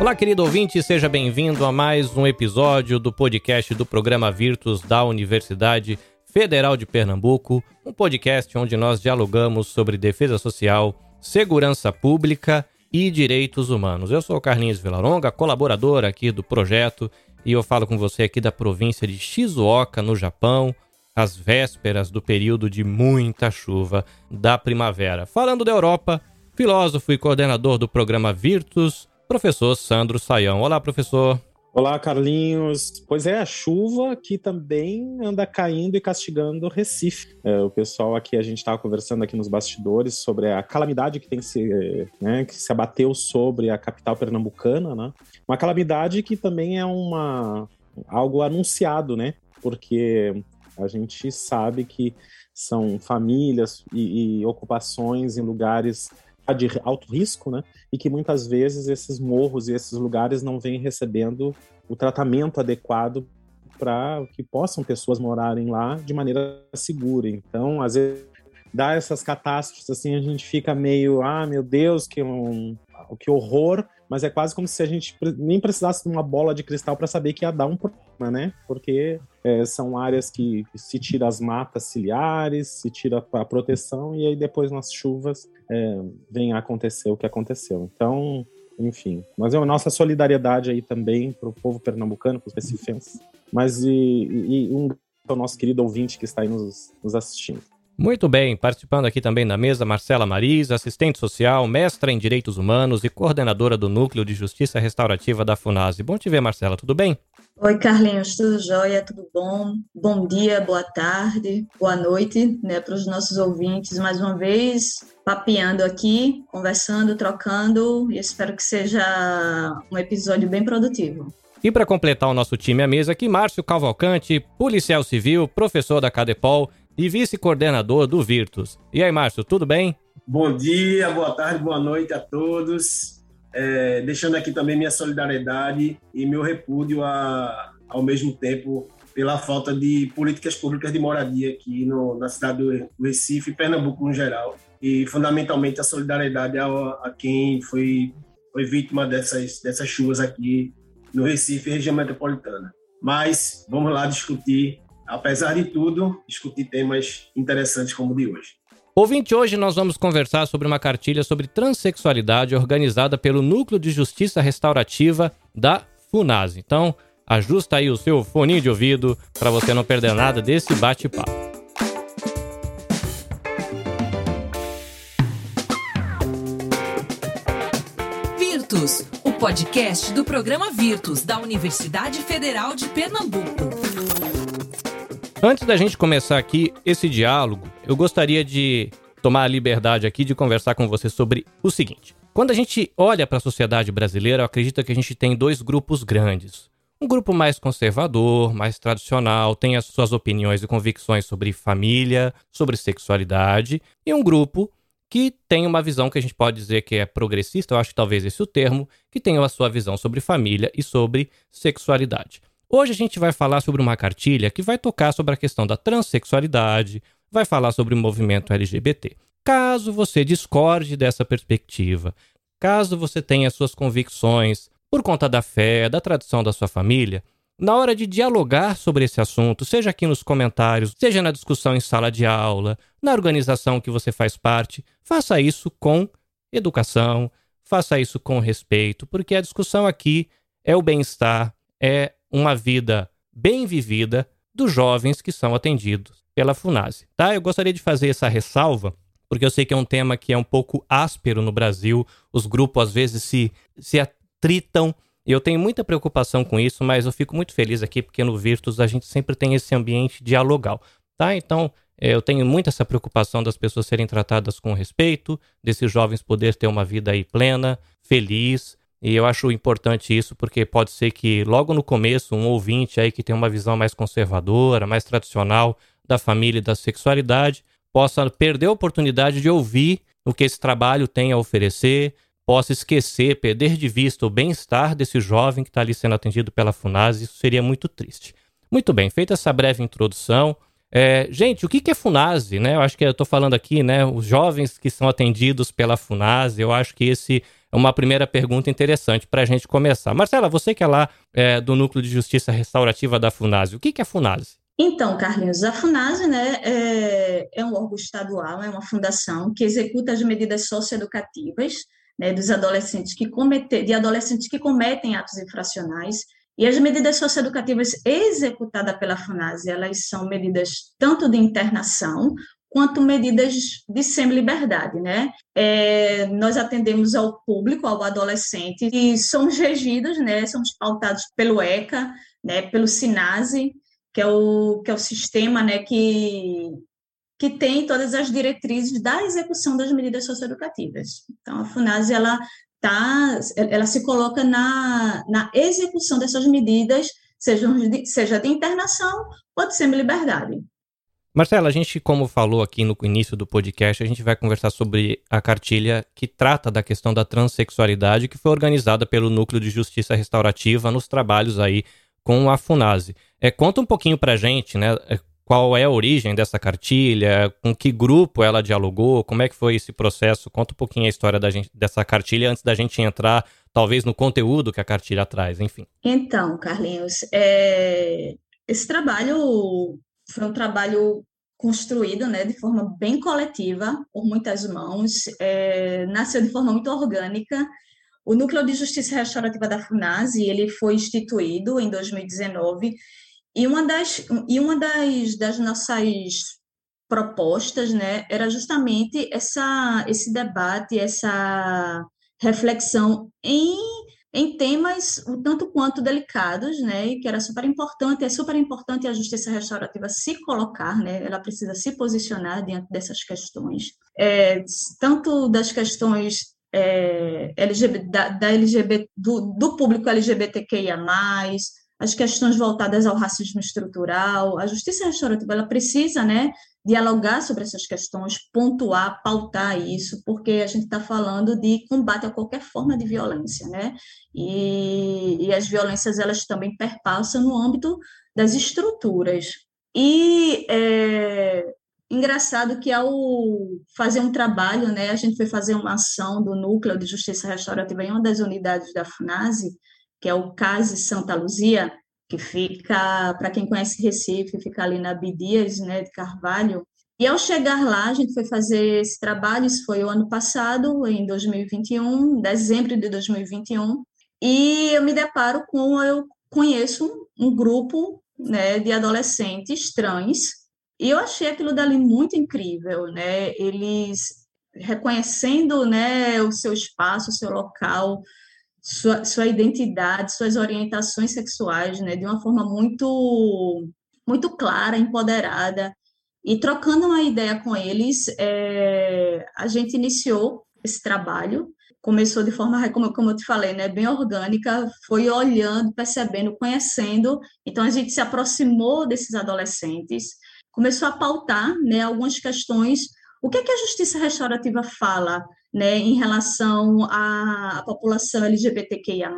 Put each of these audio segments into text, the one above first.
Olá, querido ouvinte, seja bem-vindo a mais um episódio do podcast do programa Virtus da Universidade Federal de Pernambuco, um podcast onde nós dialogamos sobre defesa social, segurança pública e direitos humanos. Eu sou o Carlinhos Vilaronga, colaborador aqui do projeto, e eu falo com você aqui da província de Shizuoka, no Japão, às vésperas do período de muita chuva da primavera. Falando da Europa, filósofo e coordenador do programa Virtus, professor Sandro Saião. Olá, professor. Olá, Carlinhos. Pois é, a chuva que também anda caindo e castigando Recife. É, o pessoal aqui, a gente estava conversando aqui nos bastidores sobre a calamidade que tem se, né, que se abateu sobre a capital pernambucana, né? Uma calamidade que também é uma algo anunciado, né? Porque a gente sabe que são famílias e, e ocupações em lugares de alto risco, né? E que muitas vezes esses morros e esses lugares não vêm recebendo o tratamento adequado para que possam pessoas morarem lá de maneira segura. Então, às vezes, dá essas catástrofes assim, a gente fica meio, ah, meu Deus, que um, que horror, mas é quase como se a gente nem precisasse de uma bola de cristal para saber que ia dar um problema, né? Porque é, são áreas que se tira as matas ciliares, se tira a proteção e aí depois nas chuvas é, vem a acontecer o que aconteceu. Então, enfim, mas é a nossa solidariedade aí também para o povo pernambucano, para os recifenses, mas e, e um o nosso querido ouvinte que está aí nos, nos assistindo. Muito bem, participando aqui também da mesa Marcela Maris, assistente social, mestra em Direitos Humanos e coordenadora do Núcleo de Justiça Restaurativa da FUNASE. Bom te ver, Marcela, tudo bem? Oi, Carlinhos, tudo jóia, tudo bom? Bom dia, boa tarde, boa noite, né, para os nossos ouvintes. Mais uma vez, papeando aqui, conversando, trocando, e espero que seja um episódio bem produtivo. E para completar o nosso time à mesa aqui, Márcio Cavalcante, policial civil, professor da Cadepol e vice-coordenador do Virtus. E aí, Márcio, tudo bem? Bom dia, boa tarde, boa noite a todos. É, deixando aqui também minha solidariedade e meu repúdio a, ao mesmo tempo pela falta de políticas públicas de moradia aqui no, na cidade do Recife Pernambuco no geral. E fundamentalmente a solidariedade a, a quem foi, foi vítima dessas, dessas chuvas aqui no Recife região metropolitana. Mas vamos lá discutir apesar de tudo, discutir temas interessantes como o de hoje. Ouvinte, hoje nós vamos conversar sobre uma cartilha sobre transexualidade organizada pelo Núcleo de Justiça Restaurativa da FUNASE. Então, ajusta aí o seu fone de ouvido para você não perder nada desse bate-papo. Virtus, o podcast do programa Virtus da Universidade Federal de Pernambuco. Antes da gente começar aqui esse diálogo, eu gostaria de tomar a liberdade aqui de conversar com você sobre o seguinte. Quando a gente olha para a sociedade brasileira, eu acredito que a gente tem dois grupos grandes. Um grupo mais conservador, mais tradicional, tem as suas opiniões e convicções sobre família, sobre sexualidade, e um grupo que tem uma visão que a gente pode dizer que é progressista, eu acho que talvez esse é o termo, que tem a sua visão sobre família e sobre sexualidade. Hoje a gente vai falar sobre uma cartilha que vai tocar sobre a questão da transexualidade, vai falar sobre o movimento LGBT. Caso você discorde dessa perspectiva, caso você tenha suas convicções por conta da fé, da tradição da sua família, na hora de dialogar sobre esse assunto, seja aqui nos comentários, seja na discussão em sala de aula, na organização que você faz parte, faça isso com educação, faça isso com respeito, porque a discussão aqui é o bem-estar, é uma vida bem vivida dos jovens que são atendidos pela FUNASE. Tá? Eu gostaria de fazer essa ressalva, porque eu sei que é um tema que é um pouco áspero no Brasil, os grupos às vezes se, se atritam, eu tenho muita preocupação com isso, mas eu fico muito feliz aqui, porque no Virtus a gente sempre tem esse ambiente dialogal. Tá? Então, é, eu tenho muito essa preocupação das pessoas serem tratadas com respeito, desses jovens poder ter uma vida aí plena, feliz, e eu acho importante isso porque pode ser que logo no começo um ouvinte aí que tem uma visão mais conservadora, mais tradicional da família e da sexualidade, possa perder a oportunidade de ouvir o que esse trabalho tem a oferecer, possa esquecer, perder de vista o bem-estar desse jovem que está ali sendo atendido pela FUNAS, isso seria muito triste. Muito bem, feita essa breve introdução, é, gente, o que, é FUNASE? Né? Eu acho que eu estou falando aqui, né? Os jovens que são atendidos pela FUNASE, eu acho que esse uma primeira pergunta interessante para a gente começar. Marcela, você que é lá é, do Núcleo de Justiça Restaurativa da FUNASE, o que, que é a FUNASE? Então, Carlinhos, a FUNASE né, é, é um órgão estadual, é uma fundação que executa as medidas socioeducativas né, dos adolescentes que cometem, de adolescentes que cometem atos infracionais. E as medidas socioeducativas executadas pela FUNASE, elas são medidas tanto de internação quanto medidas de semi-liberdade, né? É, nós atendemos ao público, ao adolescente, e somos regidos, né? Somos pautados pelo ECA, né? Pelo SINASE, que é o, que é o sistema, né? Que, que tem todas as diretrizes da execução das medidas socioeducativas. Então, a FUNASE, ela, tá, ela se coloca na, na execução dessas medidas, seja seja de internação ou de semi-liberdade. Marcela, a gente, como falou aqui no início do podcast, a gente vai conversar sobre a cartilha que trata da questão da transexualidade, que foi organizada pelo Núcleo de Justiça Restaurativa nos trabalhos aí com a FUNASE. É, conta um pouquinho pra gente, né, é, qual é a origem dessa cartilha, com que grupo ela dialogou, como é que foi esse processo, conta um pouquinho a história da gente, dessa cartilha antes da gente entrar, talvez, no conteúdo que a cartilha traz, enfim. Então, Carlinhos, é... esse trabalho foi um trabalho construído né, de forma bem coletiva, por muitas mãos, é, nasceu de forma muito orgânica. O Núcleo de Justiça Restaurativa da FUNASE ele foi instituído em 2019 e uma das, e uma das, das nossas propostas né, era justamente essa, esse debate, essa reflexão em em temas um tanto quanto delicados, né, e que era super importante, é super importante a justiça restaurativa se colocar, né, ela precisa se posicionar diante dessas questões, é, tanto das questões é, LGBT, da, da LGBT, do, do público LGBTQIA+, as questões voltadas ao racismo estrutural, a justiça restaurativa ela precisa, né, dialogar sobre essas questões, pontuar, pautar isso, porque a gente está falando de combate a qualquer forma de violência, né? E, e as violências elas também perpassam no âmbito das estruturas. E é, engraçado que ao fazer um trabalho, né, a gente foi fazer uma ação do Núcleo de Justiça Restaurativa em uma das unidades da FUNASE, que é o CASE Santa Luzia, que fica, para quem conhece Recife, fica ali na Bidias, né, de Carvalho. E ao chegar lá, a gente foi fazer esse trabalho, isso foi o ano passado, em 2021, dezembro de 2021, e eu me deparo com, eu conheço um grupo né, de adolescentes trans, e eu achei aquilo dali muito incrível, né, eles reconhecendo, né, o seu espaço, o seu local, sua, sua identidade, suas orientações sexuais, né, de uma forma muito, muito clara, empoderada. E trocando uma ideia com eles, é, a gente iniciou esse trabalho. Começou de forma, como, eu te falei, né, bem orgânica, foi olhando, percebendo, conhecendo. Então, a gente se aproximou desses adolescentes, começou a pautar né, algumas questões. O que, é que a justiça restaurativa fala né, em relação à, população LGBTQIA+,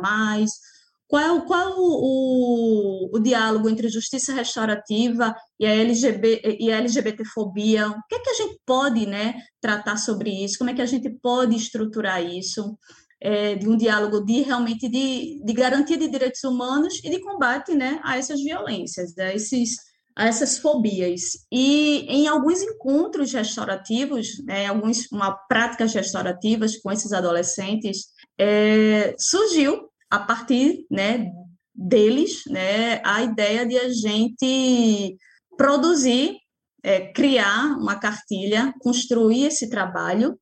qual qual o, o, o, diálogo entre justiça restaurativa e a, LGBT, e a LGBTfobia? O que é que a gente pode né, tratar sobre isso? Como é que a gente pode estruturar isso? É, de um diálogo de realmente de, de garantia de direitos humanos e de combate né, a essas violências, a esses a essas fobias. E em alguns encontros restaurativos, né, alguns, uma práticas restaurativas com esses adolescentes, é, surgiu a partir né, deles né, a ideia de a gente produzir, é, criar uma cartilha, construir esse trabalho.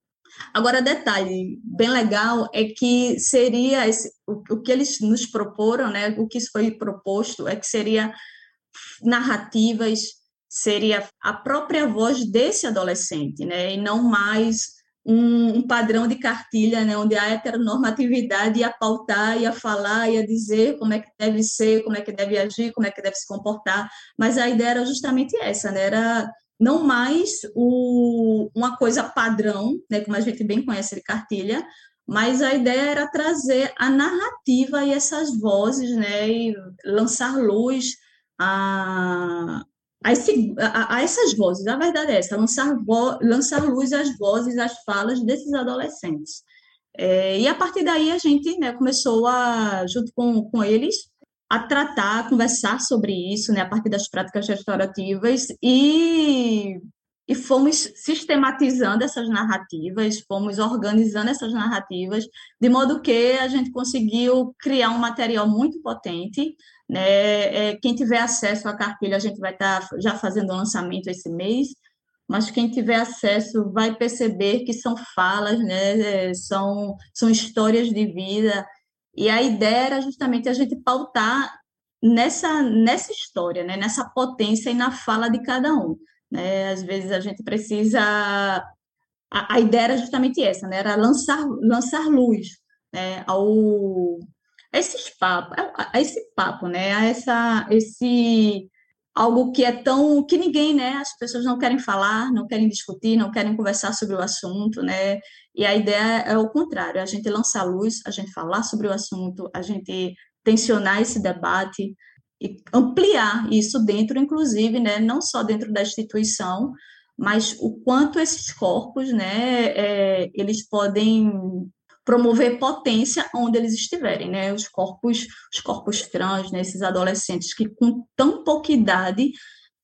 Agora, detalhe bem legal é que seria esse, o, o que eles nos proporam, né, o que foi proposto é que seria narrativas, seria a própria voz desse adolescente, né? E não mais um, um, padrão de cartilha, né? Onde a heteronormatividade ia pautar, ia falar, ia dizer como é que deve ser, como é que deve agir, como é que deve se comportar. Mas a ideia era justamente essa, né? Era não mais o, uma coisa padrão, né? Como a gente bem conhece de cartilha, mas a ideia era trazer a narrativa e essas vozes, né? E lançar luz a, a, esse, a, a, essas vozes. A verdade é essa, lançar, vo, lançar luz às vozes, às falas desses adolescentes. É, e a partir daí a gente né, começou a, junto com, com eles, a tratar, a conversar sobre isso, né, a partir das práticas restaurativas e, e fomos sistematizando essas narrativas, fomos organizando essas narrativas, de modo que a gente conseguiu criar um material muito potente. Né? É, quem tiver acesso à cartilha, a gente vai estar tá já fazendo o lançamento esse mês, mas quem tiver acesso vai perceber que são falas, né? É, são, são histórias de vida, e a ideia era justamente a gente pautar nessa, nessa história, né? nessa potência e na fala de cada um. Né? Às vezes a gente precisa. A, a ideia era justamente essa, né? era lançar, lançar luz né? ao, a esses a, a esse papo, né? a essa, esse algo que é tão que ninguém, né? As pessoas não querem falar, não querem discutir, não querem conversar sobre o assunto, né? E a ideia é o contrário, é a gente lançar luz, a gente falar sobre o assunto, a gente tensionar esse debate e ampliar isso dentro, inclusive, né? Não só dentro da instituição, mas o quanto esses corpos, né? É, eles podem promover potência onde eles estiverem, né? Os corpos, os corpos trans, né? esses adolescentes que com tão pouca idade,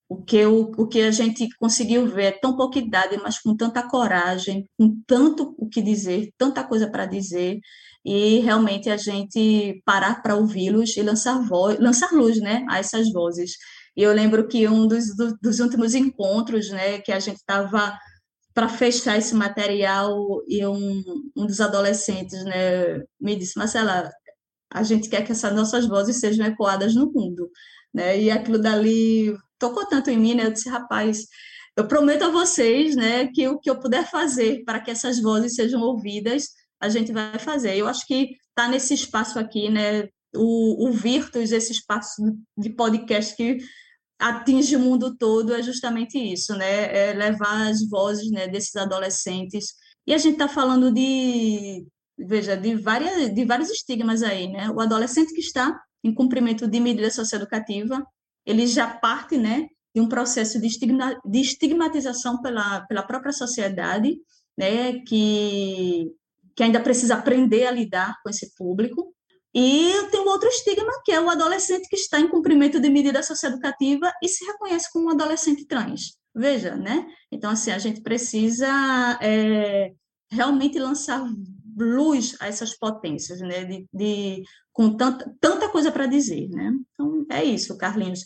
o que, o, o que a gente conseguiu ver é tão pouca idade, mas com tanta coragem, com tanto o que dizer, tanta coisa para dizer, e realmente a gente parar para ouvi-los e lançar, voz, lançar luz né, a essas vozes. E eu lembro que um dos, do, dos últimos encontros né, que a gente estava para fechar esse material e um, um dos adolescentes né, me disse, Marcela, a gente quer que essas nossas vozes sejam ecoadas no mundo. Né? E aquilo dali tocou tanto em mim, né? Eu disse, rapaz, eu prometo a vocês, né, que o que eu puder fazer para que essas vozes sejam ouvidas, a gente vai fazer. Eu acho que está nesse espaço aqui, né, o, o Virtus, esse espaço de podcast que atinge o mundo todo é justamente isso, né? É levar as vozes né, desses adolescentes. E a gente está falando de, veja, de, várias, de vários estigmas aí, né? O adolescente que está em cumprimento de medida socioeducativa, ele já parte, né, de um processo de, estigma, de estigmatização pela, pela própria sociedade, né, que, que ainda precisa aprender a lidar com esse público, e tem um outro estigma, que é o adolescente que está em cumprimento de medida socioeducativa e se reconhece como um adolescente trans. Veja, né? Então, assim, a gente precisa é, realmente lançar luz a essas potências, né? De, de com tanta, tanta coisa para dizer, né? Então, é isso, Carlinhos.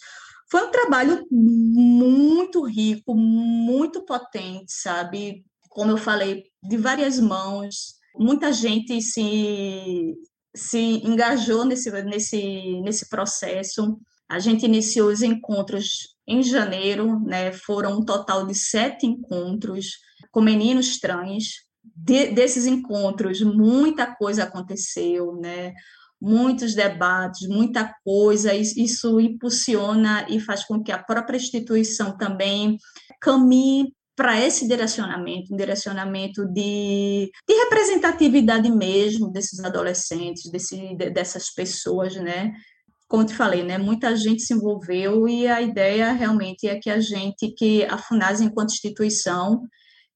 Foi um trabalho muito rico, muito potente, sabe? Como eu falei, de várias mãos, muita gente se se engajou nesse, nesse, nesse processo. A gente iniciou os encontros em janeiro, né? foram um total de sete encontros com meninos trans. De, desses encontros, muita coisa aconteceu, né? muitos debates, muita coisa, isso impulsiona e faz com que a própria instituição também caminhe para esse direcionamento, um direcionamento de, de, representatividade mesmo desses adolescentes, desse, dessas pessoas, né? Como te falei, né? Muita gente se envolveu e a ideia realmente é que a gente, que a FUNAS enquanto instituição,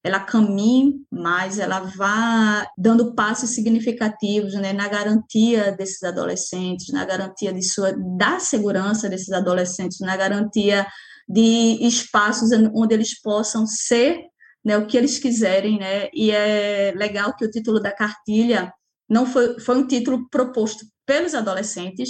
ela caminhe mais, ela vá dando passos significativos né, na garantia desses adolescentes, na garantia de sua, da segurança desses adolescentes, na garantia de espaços onde eles possam ser né, o que eles quiserem, né? E é legal que o título da cartilha não foi, foi um título proposto pelos adolescentes,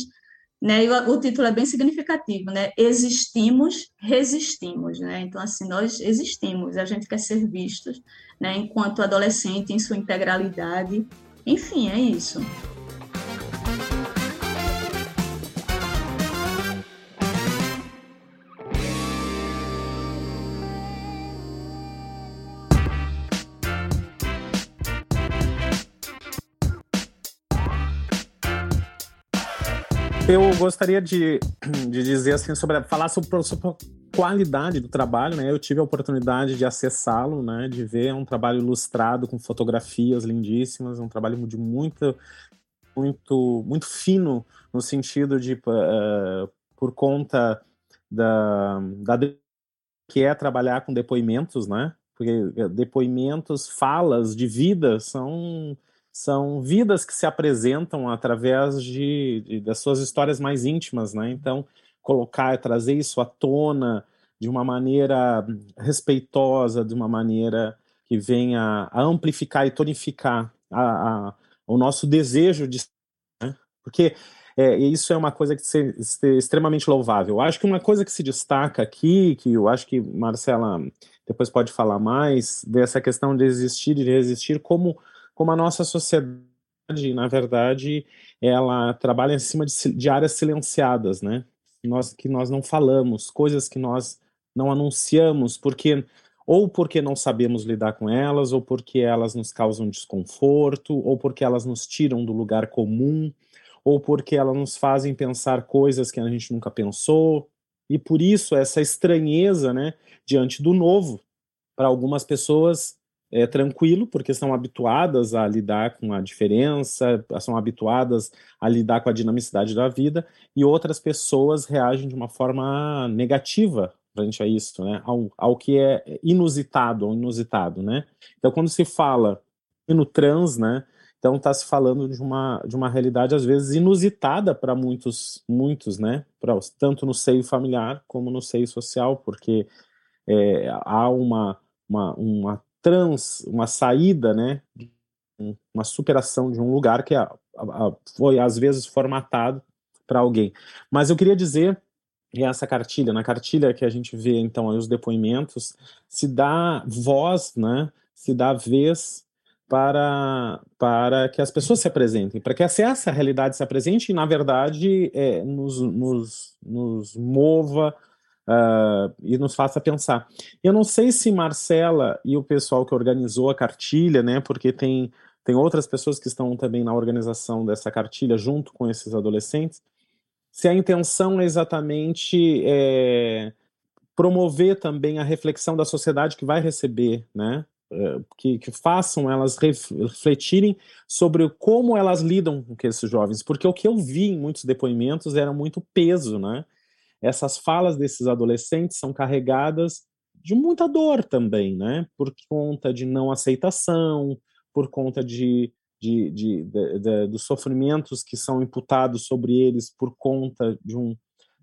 né? E o, o título é bem significativo, né? Existimos, resistimos, né? Então assim nós existimos, a gente quer ser vistos, né? Enquanto adolescente em sua integralidade, enfim, é isso. Eu gostaria de, de dizer assim sobre falar sobre, sobre a qualidade do trabalho, né? Eu tive a oportunidade de acessá-lo, né? De ver um trabalho ilustrado com fotografias lindíssimas, um trabalho de muito muito muito fino no sentido de uh, por conta da, da que é trabalhar com depoimentos, né? Porque depoimentos, falas de vida são são vidas que se apresentam através de, de, das suas histórias mais íntimas, né? Então, colocar, trazer isso à tona de uma maneira respeitosa, de uma maneira que venha a amplificar e tonificar a, a, o nosso desejo de. Né? Porque é, isso é uma coisa que se, se, extremamente louvável. Acho que uma coisa que se destaca aqui, que eu acho que Marcela depois pode falar mais, dessa questão de existir e de resistir, como como a nossa sociedade, na verdade, ela trabalha em cima de, de áreas silenciadas, né? Nós, que nós não falamos, coisas que nós não anunciamos, porque ou porque não sabemos lidar com elas, ou porque elas nos causam desconforto, ou porque elas nos tiram do lugar comum, ou porque elas nos fazem pensar coisas que a gente nunca pensou. E por isso essa estranheza, né, diante do novo, para algumas pessoas é, tranquilo, porque são habituadas a lidar com a diferença, são habituadas a lidar com a dinamicidade da vida, e outras pessoas reagem de uma forma negativa frente a isso, né, ao, ao que é inusitado, ao inusitado, né. Então, quando se fala no trans, né, então está se falando de uma, de uma realidade às vezes inusitada para muitos, muitos, né, pra, tanto no seio familiar como no seio social, porque é, há uma, uma, uma trans, uma saída, né, uma superação de um lugar que a, a, foi às vezes formatado para alguém. Mas eu queria dizer que essa cartilha, na cartilha que a gente vê então os depoimentos, se dá voz, né, se dá vez para, para que as pessoas se apresentem, para que essa realidade se apresente e, na verdade, é, nos, nos, nos mova uh, e nos faça pensar. Eu não sei se Marcela e o pessoal que organizou a cartilha, né, porque tem, tem outras pessoas que estão também na organização dessa cartilha junto com esses adolescentes, se a intenção é exatamente é, promover também a reflexão da sociedade que vai receber, né, é, que, que, façam elas refletirem sobre como elas lidam com esses jovens, porque o que eu vi em muitos depoimentos era muito peso, né? Essas falas desses adolescentes são carregadas de muita dor também, né? Por conta de não aceitação, por conta de, de, de, de, dos sofrimentos que são imputados sobre eles por conta de, um,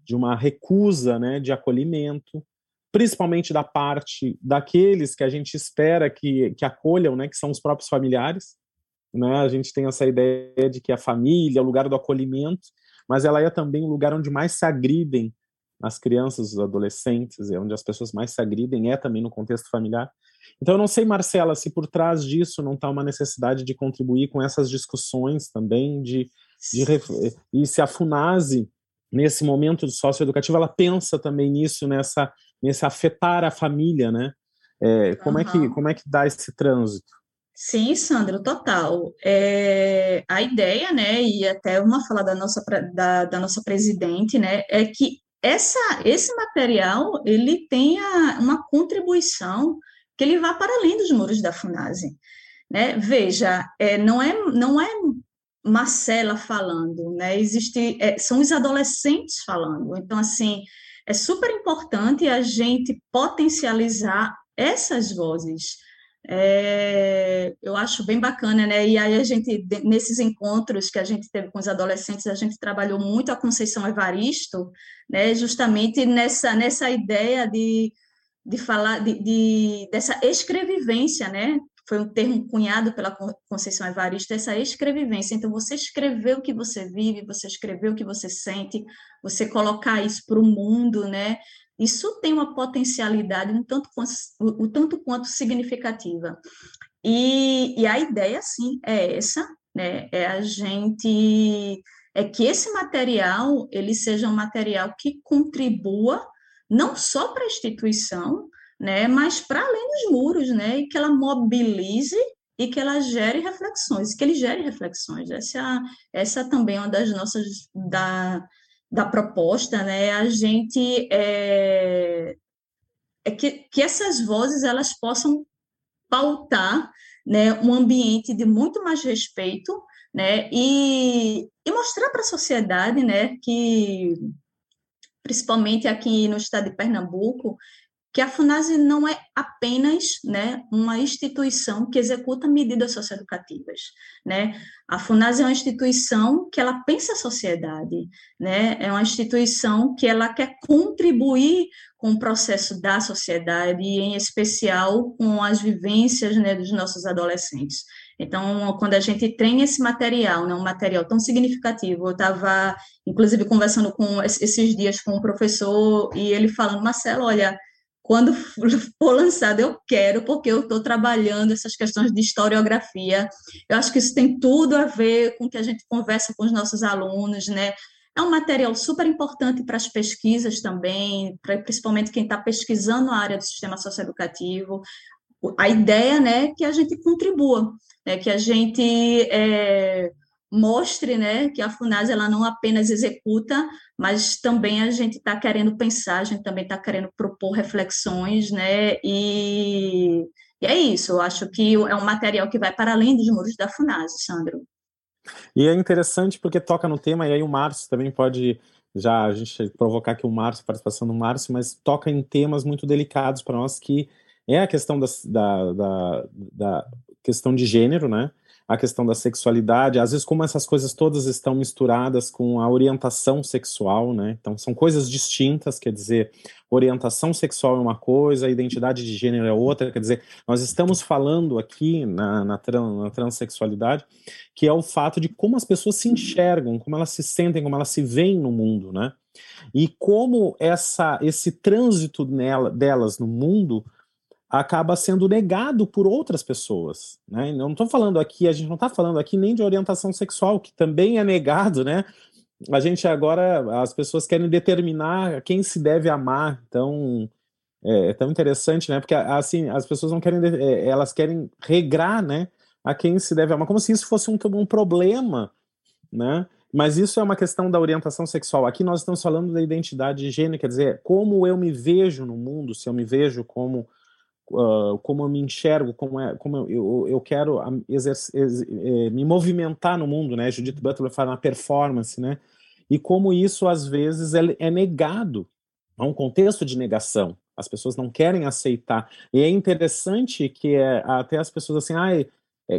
de uma recusa né, de acolhimento, principalmente da parte daqueles que a gente espera que, que acolham, né, que são os próprios familiares. Né? A gente tem essa ideia de que a família é o lugar do acolhimento, mas ela é também o lugar onde mais se agridem as crianças, os adolescentes, é onde as pessoas mais se agridem, é também no contexto familiar. Então, eu não sei, Marcela, se por trás disso não está uma necessidade de contribuir com essas discussões também, de, de e se a FUNASE, nesse momento socioeducativo, ela pensa também nisso, nessa, nesse afetar a família, né? É, como, uhum. é que, como é que dá esse trânsito? Sim, Sandro, total. É, a ideia, né, e até uma fala da nossa, da, da nossa presidente, né, é que essa, esse material ele tenha uma contribuição que ele vá para além dos muros da FUNASE. Né? Veja, é, não, é, não é Marcela falando, né? Existe, é, são os adolescentes falando. Então, assim, é super importante a gente potencializar essas vozes, é, eu acho bem bacana, né? E aí a gente, nesses encontros que a gente teve com os adolescentes, a gente trabalhou muito a Conceição Evaristo, né? Justamente nessa, nessa ideia de, de falar de, de, dessa escrevivência, né? Foi um termo cunhado pela Conceição Evaristo, essa escrevivência. Então, você escrever o que você vive, você escrever o que você sente, você colocar isso para o mundo, né? Isso tem uma potencialidade um tanto, o, tanto quanto significativa. E, e a ideia, sim, é essa, né? É a gente é que esse material ele seja um material que contribua não só para a instituição, né, mas para além dos muros, né, e que ela mobilize e que ela gere reflexões, que ele gere reflexões. Essa, essa também é uma das nossas da, da proposta, né, a gente é, é que, que essas vozes elas possam pautar né, um ambiente de muito mais respeito, né, e, e mostrar para a sociedade, né, que principalmente aqui no estado de Pernambuco, que a FUNASE não é apenas né, uma instituição que executa medidas socioeducativas. Né? A FUNASE é uma instituição que ela pensa a sociedade, né? é uma instituição que ela quer contribuir com o processo da sociedade, e em especial com as vivências né, dos nossos adolescentes. Então, quando a gente tem esse material, né, um material tão significativo, eu estava, inclusive, conversando com esses dias com um professor e ele falando, Marcelo, olha, quando for lançado, eu quero, porque eu estou trabalhando essas questões de historiografia. Eu acho que isso tem tudo a ver com o que a gente conversa com os nossos alunos, né? É um material super importante para as pesquisas também, principalmente quem está pesquisando a área do sistema socioeducativo. A ideia né, é que a gente contribua, né, que a gente é, mostre né, que a FUNAS ela não apenas executa, mas também a gente está querendo pensar, a gente também está querendo propor reflexões, né, e, e, é isso, eu acho que é um material que vai para além dos muros da FUNAS, Sandro. E é interessante porque toca no tema, e aí o Márcio também pode já a gente provocar aqui o Márcio, participação do Márcio, mas toca em temas muito delicados para nós, que é a questão da, da, da, da questão de gênero, né? A questão da sexualidade, às vezes como essas coisas todas estão misturadas com a orientação sexual, né? Então são coisas distintas, quer dizer, orientação sexual é uma coisa, identidade de gênero é outra, quer dizer, nós estamos falando aqui na, na, na transexualidade, que é o fato de como as pessoas se enxergam, como elas se sentem, como elas se veem no mundo, né? E como essa, esse trânsito nela, delas no mundo acaba sendo negado por outras pessoas. Né? Não estou falando aqui, a gente não está falando aqui nem de orientação sexual, que também é negado, né? A gente agora, as pessoas querem determinar quem se deve amar, então é, é tão interessante, né? Porque assim, as pessoas não querem, é, elas querem regrar, né? A quem se deve amar, como se isso fosse um, um problema, né? Mas isso é uma questão da orientação sexual. Aqui nós estamos falando da identidade de gênero, quer dizer, como eu me vejo no mundo, se eu me vejo como uh, como eu me enxergo, como, é, como eu, eu, eu quero eh, me movimentar no mundo, né? Judith Butler fala na performance, né? E como isso às vezes é, é negado, há um contexto de negação. As pessoas não querem aceitar. E é interessante que é, até as pessoas assim, ah, é,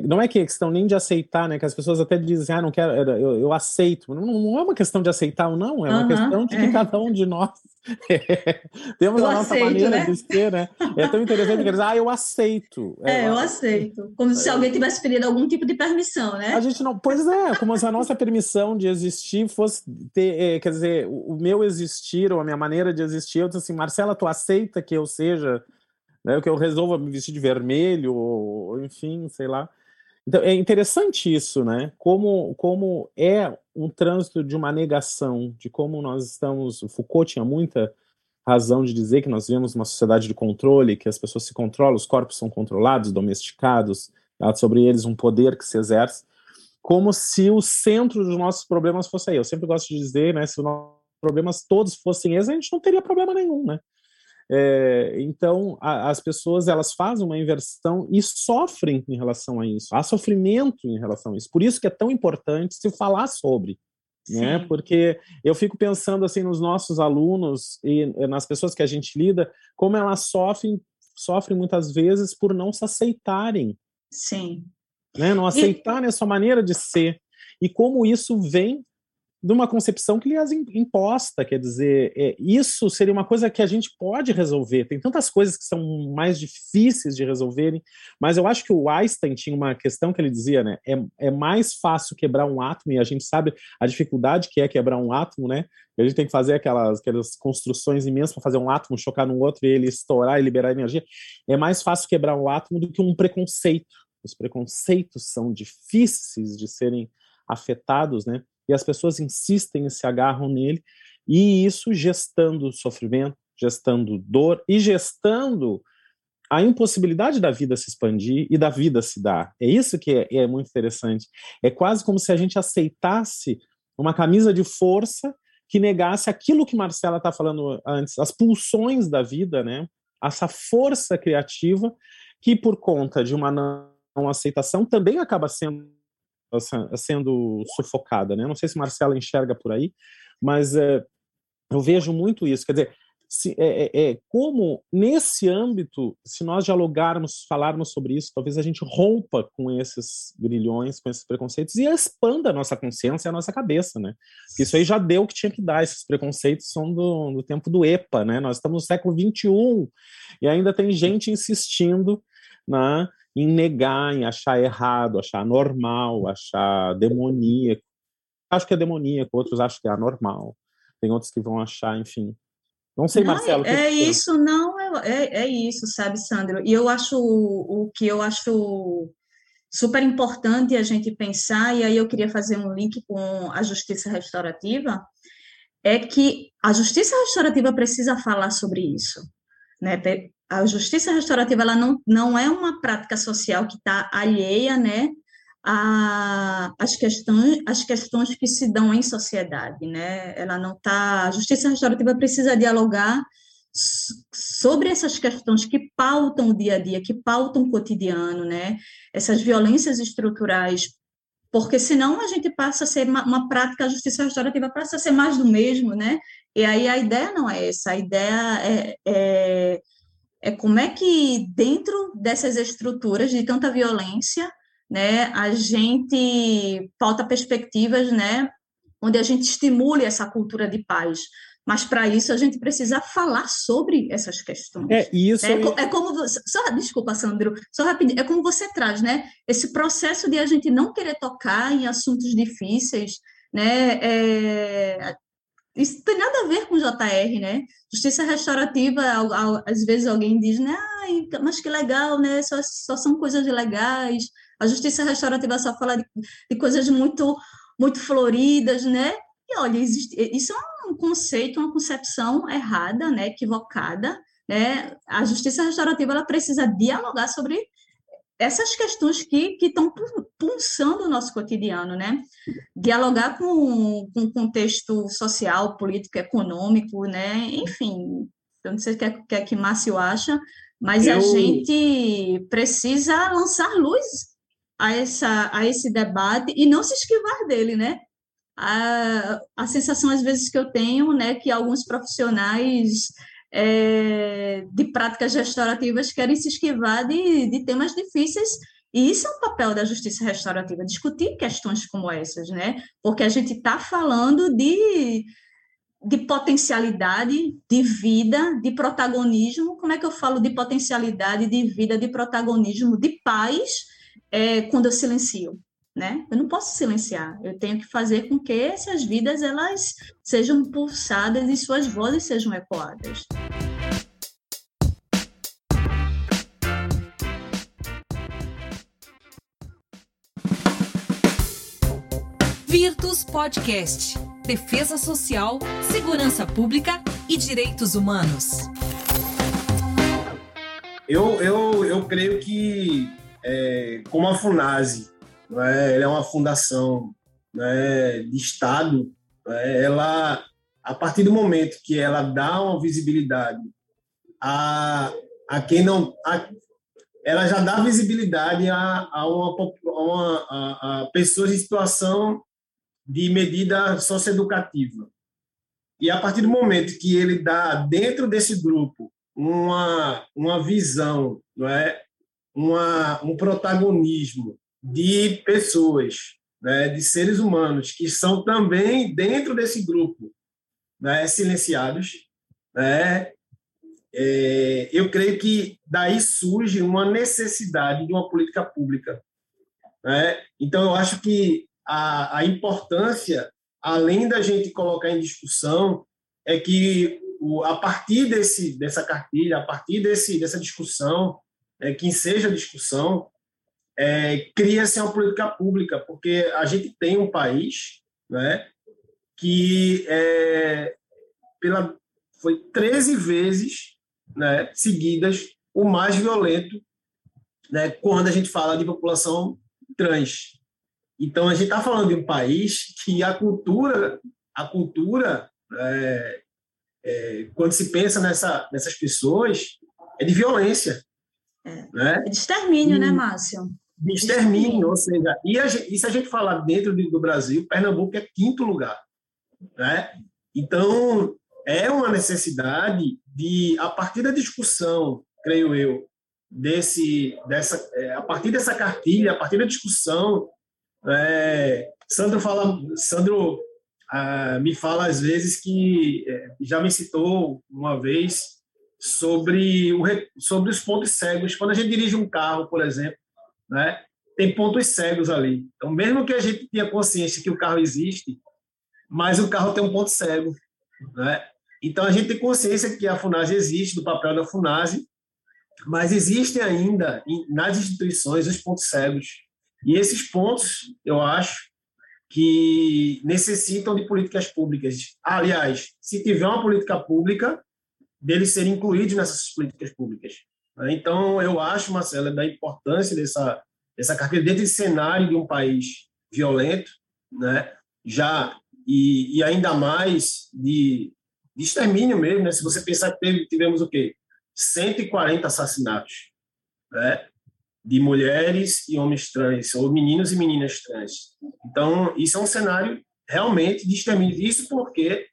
não é que é questão nem de aceitar, né? Que as pessoas até dizem, ah, não quero, eu, eu aceito. Não, não, é uma questão de aceitar ou não, é uma uhum, questão de que é. cada um de nós temos eu a nossa aceito, maneira né? de ser, né? É tão interessante que eles ah, eu aceito. É, é eu, aceito. Como se alguém tivesse pedido algum tipo de permissão, né? A gente não, pois é, como se a nossa permissão de existir fosse ter, é, quer dizer, o, o, meu existir ou a minha maneira de existir, eu disse assim, Marcela, tu aceita que eu seja, né, que eu resolva me vestir de vermelho, ou enfim, sei lá. Então, é interessante isso, né? Como, como é um trânsito de uma negação, de como nós estamos. O Foucault tinha muita razão de dizer que nós vivemos uma sociedade de controle, que as pessoas se controlam, os corpos são controlados, domesticados, há sobre eles um poder que se exerce, como se o centro dos nossos problemas fosse aí. Eu sempre gosto de dizer, né? Se os nossos problemas todos fossem esses, a gente não teria problema nenhum, né? É, então, a, as pessoas elas fazem uma inversão e sofrem em relação a isso. Há sofrimento em relação a isso. Por isso que é tão importante se falar sobre. Né? Porque eu fico pensando assim nos nossos alunos e nas pessoas que a gente lida, como elas sofrem, sofrem muitas vezes por não se aceitarem. Sim. Né? Não aceitarem e... a sua maneira de ser. E como isso vem de uma concepção que lhe é imposta, quer dizer, é, isso seria uma coisa que a gente pode resolver. Tem tantas coisas que são mais difíceis de resolverem, mas eu acho que o Einstein tinha uma questão que ele dizia, né? É, é mais fácil quebrar um átomo, e a gente sabe a dificuldade que é quebrar um átomo, né? A gente tem que fazer aquelas, aquelas construções imensas para fazer um átomo chocar no outro e ele estourar e liberar energia. É mais fácil quebrar um átomo do que um preconceito. Os preconceitos são difíceis de serem afetados, né? E as pessoas insistem e se agarram nele, e isso gestando sofrimento, gestando dor e gestando a impossibilidade da vida se expandir e da vida se dar. É isso que é, é muito interessante. É quase como se a gente aceitasse uma camisa de força que negasse aquilo que Marcela está falando antes, as pulsões da vida, né? Essa força criativa que, por conta de uma não aceitação, também acaba sendo sendo sufocada, né? Não sei se Marcela enxerga por aí, mas é, eu vejo muito isso. Quer dizer, se, é, é, é, como, nesse âmbito, se nós dialogarmos, falarmos sobre isso, talvez a gente rompa com esses grilhões, com esses preconceitos e expanda a nossa consciência e a nossa cabeça, né? Porque isso aí já deu o que tinha que dar, esses preconceitos são do, do tempo do EPA, né? Nós estamos no século XXI e ainda tem gente insistindo né, em negar, em achar errado, achar normal, achar demoníaco. Acho que é demoníaco, outros acham que é anormal. Tem outros que vão achar, enfim, não sei, não, Marcelo. É, isso, não, é, é, é isso, sabe, Sandro? E eu acho o, o que eu acho super importante a gente pensar, e aí eu queria fazer um link com a justiça restaurativa, é que a justiça restaurativa precisa falar sobre isso. Né? A justiça restaurativa ela não, não é uma prática social que está alheia né, a, as, questões, as questões que se dão em sociedade, né? Ela não está. A justiça restaurativa precisa dialogar sobre essas questões que pautam o dia a dia, que pautam o cotidiano, né? Essas violências estruturais, porque senão a gente passa a ser uma, uma prática, a justiça restaurativa passa a ser mais do mesmo, né? E aí a ideia não é essa, a ideia é, é, é como é que dentro dessas estruturas de tanta violência né, a gente pauta perspectivas, né, onde a gente estimule essa cultura de paz. Mas para isso a gente precisa falar sobre essas questões. É isso. É, é como você, só desculpa, Sandro, só rapidinho. É como você traz, né? Esse processo de a gente não querer tocar em assuntos difíceis, né? É, isso tem nada a ver com JR, né? Justiça restaurativa, às vezes alguém diz, né? mas que legal, né? Só, só são coisas legais. A justiça restaurativa só fala de, de coisas muito, muito floridas, né? E olha, existe, isso é um conceito, uma concepção errada, né? Equivocada, né? A justiça restaurativa ela precisa dialogar sobre essas questões que estão pulsando o nosso cotidiano, né? Dialogar com, com o contexto social, político, econômico, né? Enfim, eu não sei o que, é, que, é que Márcio acha, mas eu... a gente precisa lançar luz a, essa, a esse debate e não se esquivar dele, né? A, a sensação, às vezes, que eu tenho, né, que alguns profissionais é, de práticas restaurativas querem se esquivar de, de temas difíceis e isso é o papel da justiça restaurativa, discutir questões como essas, né? Porque a gente está falando de, de potencialidade, de vida, de protagonismo. Como é que eu falo de potencialidade, de vida, de protagonismo, de paz é, quando eu silencio, né? Eu não posso silenciar, eu tenho que fazer com que essas vidas elas sejam pulsadas e suas vozes sejam ecoadas. Virtus Podcast. Defesa Social, Segurança Pública e Direitos Humanos. Eu, eu, eu creio que é, como a FUNASE, né, ela é uma fundação né, de Estado, né, ela, a partir do momento que ela dá uma visibilidade a, a quem não... A, ela já dá visibilidade a, a, uma, a, uma, a, a pessoas em situação de medida socioeducativa. E a partir do momento que ele dá dentro desse grupo uma, uma visão não é, uma, um protagonismo de pessoas, né, de seres humanos que são também dentro desse grupo né, silenciados, né, é, eu creio que daí surge uma necessidade de uma política pública. Né? Então, eu acho que a, a importância, além da gente colocar em discussão, é que o, a partir desse, dessa cartilha, a partir desse, dessa discussão, é, que seja discussão, é, cria-se uma política pública, porque a gente tem um país né, que é, pela, foi 13 vezes né, seguidas o mais violento né, quando a gente fala de população trans. Então, a gente está falando de um país que a cultura, a cultura é, é, quando se pensa nessa, nessas pessoas, é de violência. É. Né? É de extermínio, né, e, né, Márcio? De extermínio, ou seja, e, a gente, e se a gente falar dentro do Brasil, Pernambuco é quinto lugar. Né? Então, é uma necessidade de, a partir da discussão, creio eu, desse, dessa, é, a partir dessa cartilha, a partir da discussão, é, Sandro fala, Sandro ah, me fala às vezes que é, já me citou uma vez sobre, o, sobre os pontos cegos. Quando a gente dirige um carro, por exemplo, né, tem pontos cegos ali. Então, mesmo que a gente tenha consciência que o carro existe, mas o carro tem um ponto cego. Né? Então, a gente tem consciência que a FUNASE existe, do papel da FUNASE, mas existem ainda nas instituições os pontos cegos. E esses pontos, eu acho, que necessitam de políticas públicas. Aliás, se tiver uma política pública, deles serem incluídos nessas políticas públicas. Então, eu acho, Marcela, da importância dessa, dessa carteira dentro desse cenário de um país violento, né? já e, e ainda mais de, de, extermínio mesmo. Né? Se você pensar que teve, tivemos o quê? 140 assassinatos né? de mulheres e homens trans, ou meninos e meninas trans. Então, isso é um cenário realmente de extermínio. Isso porque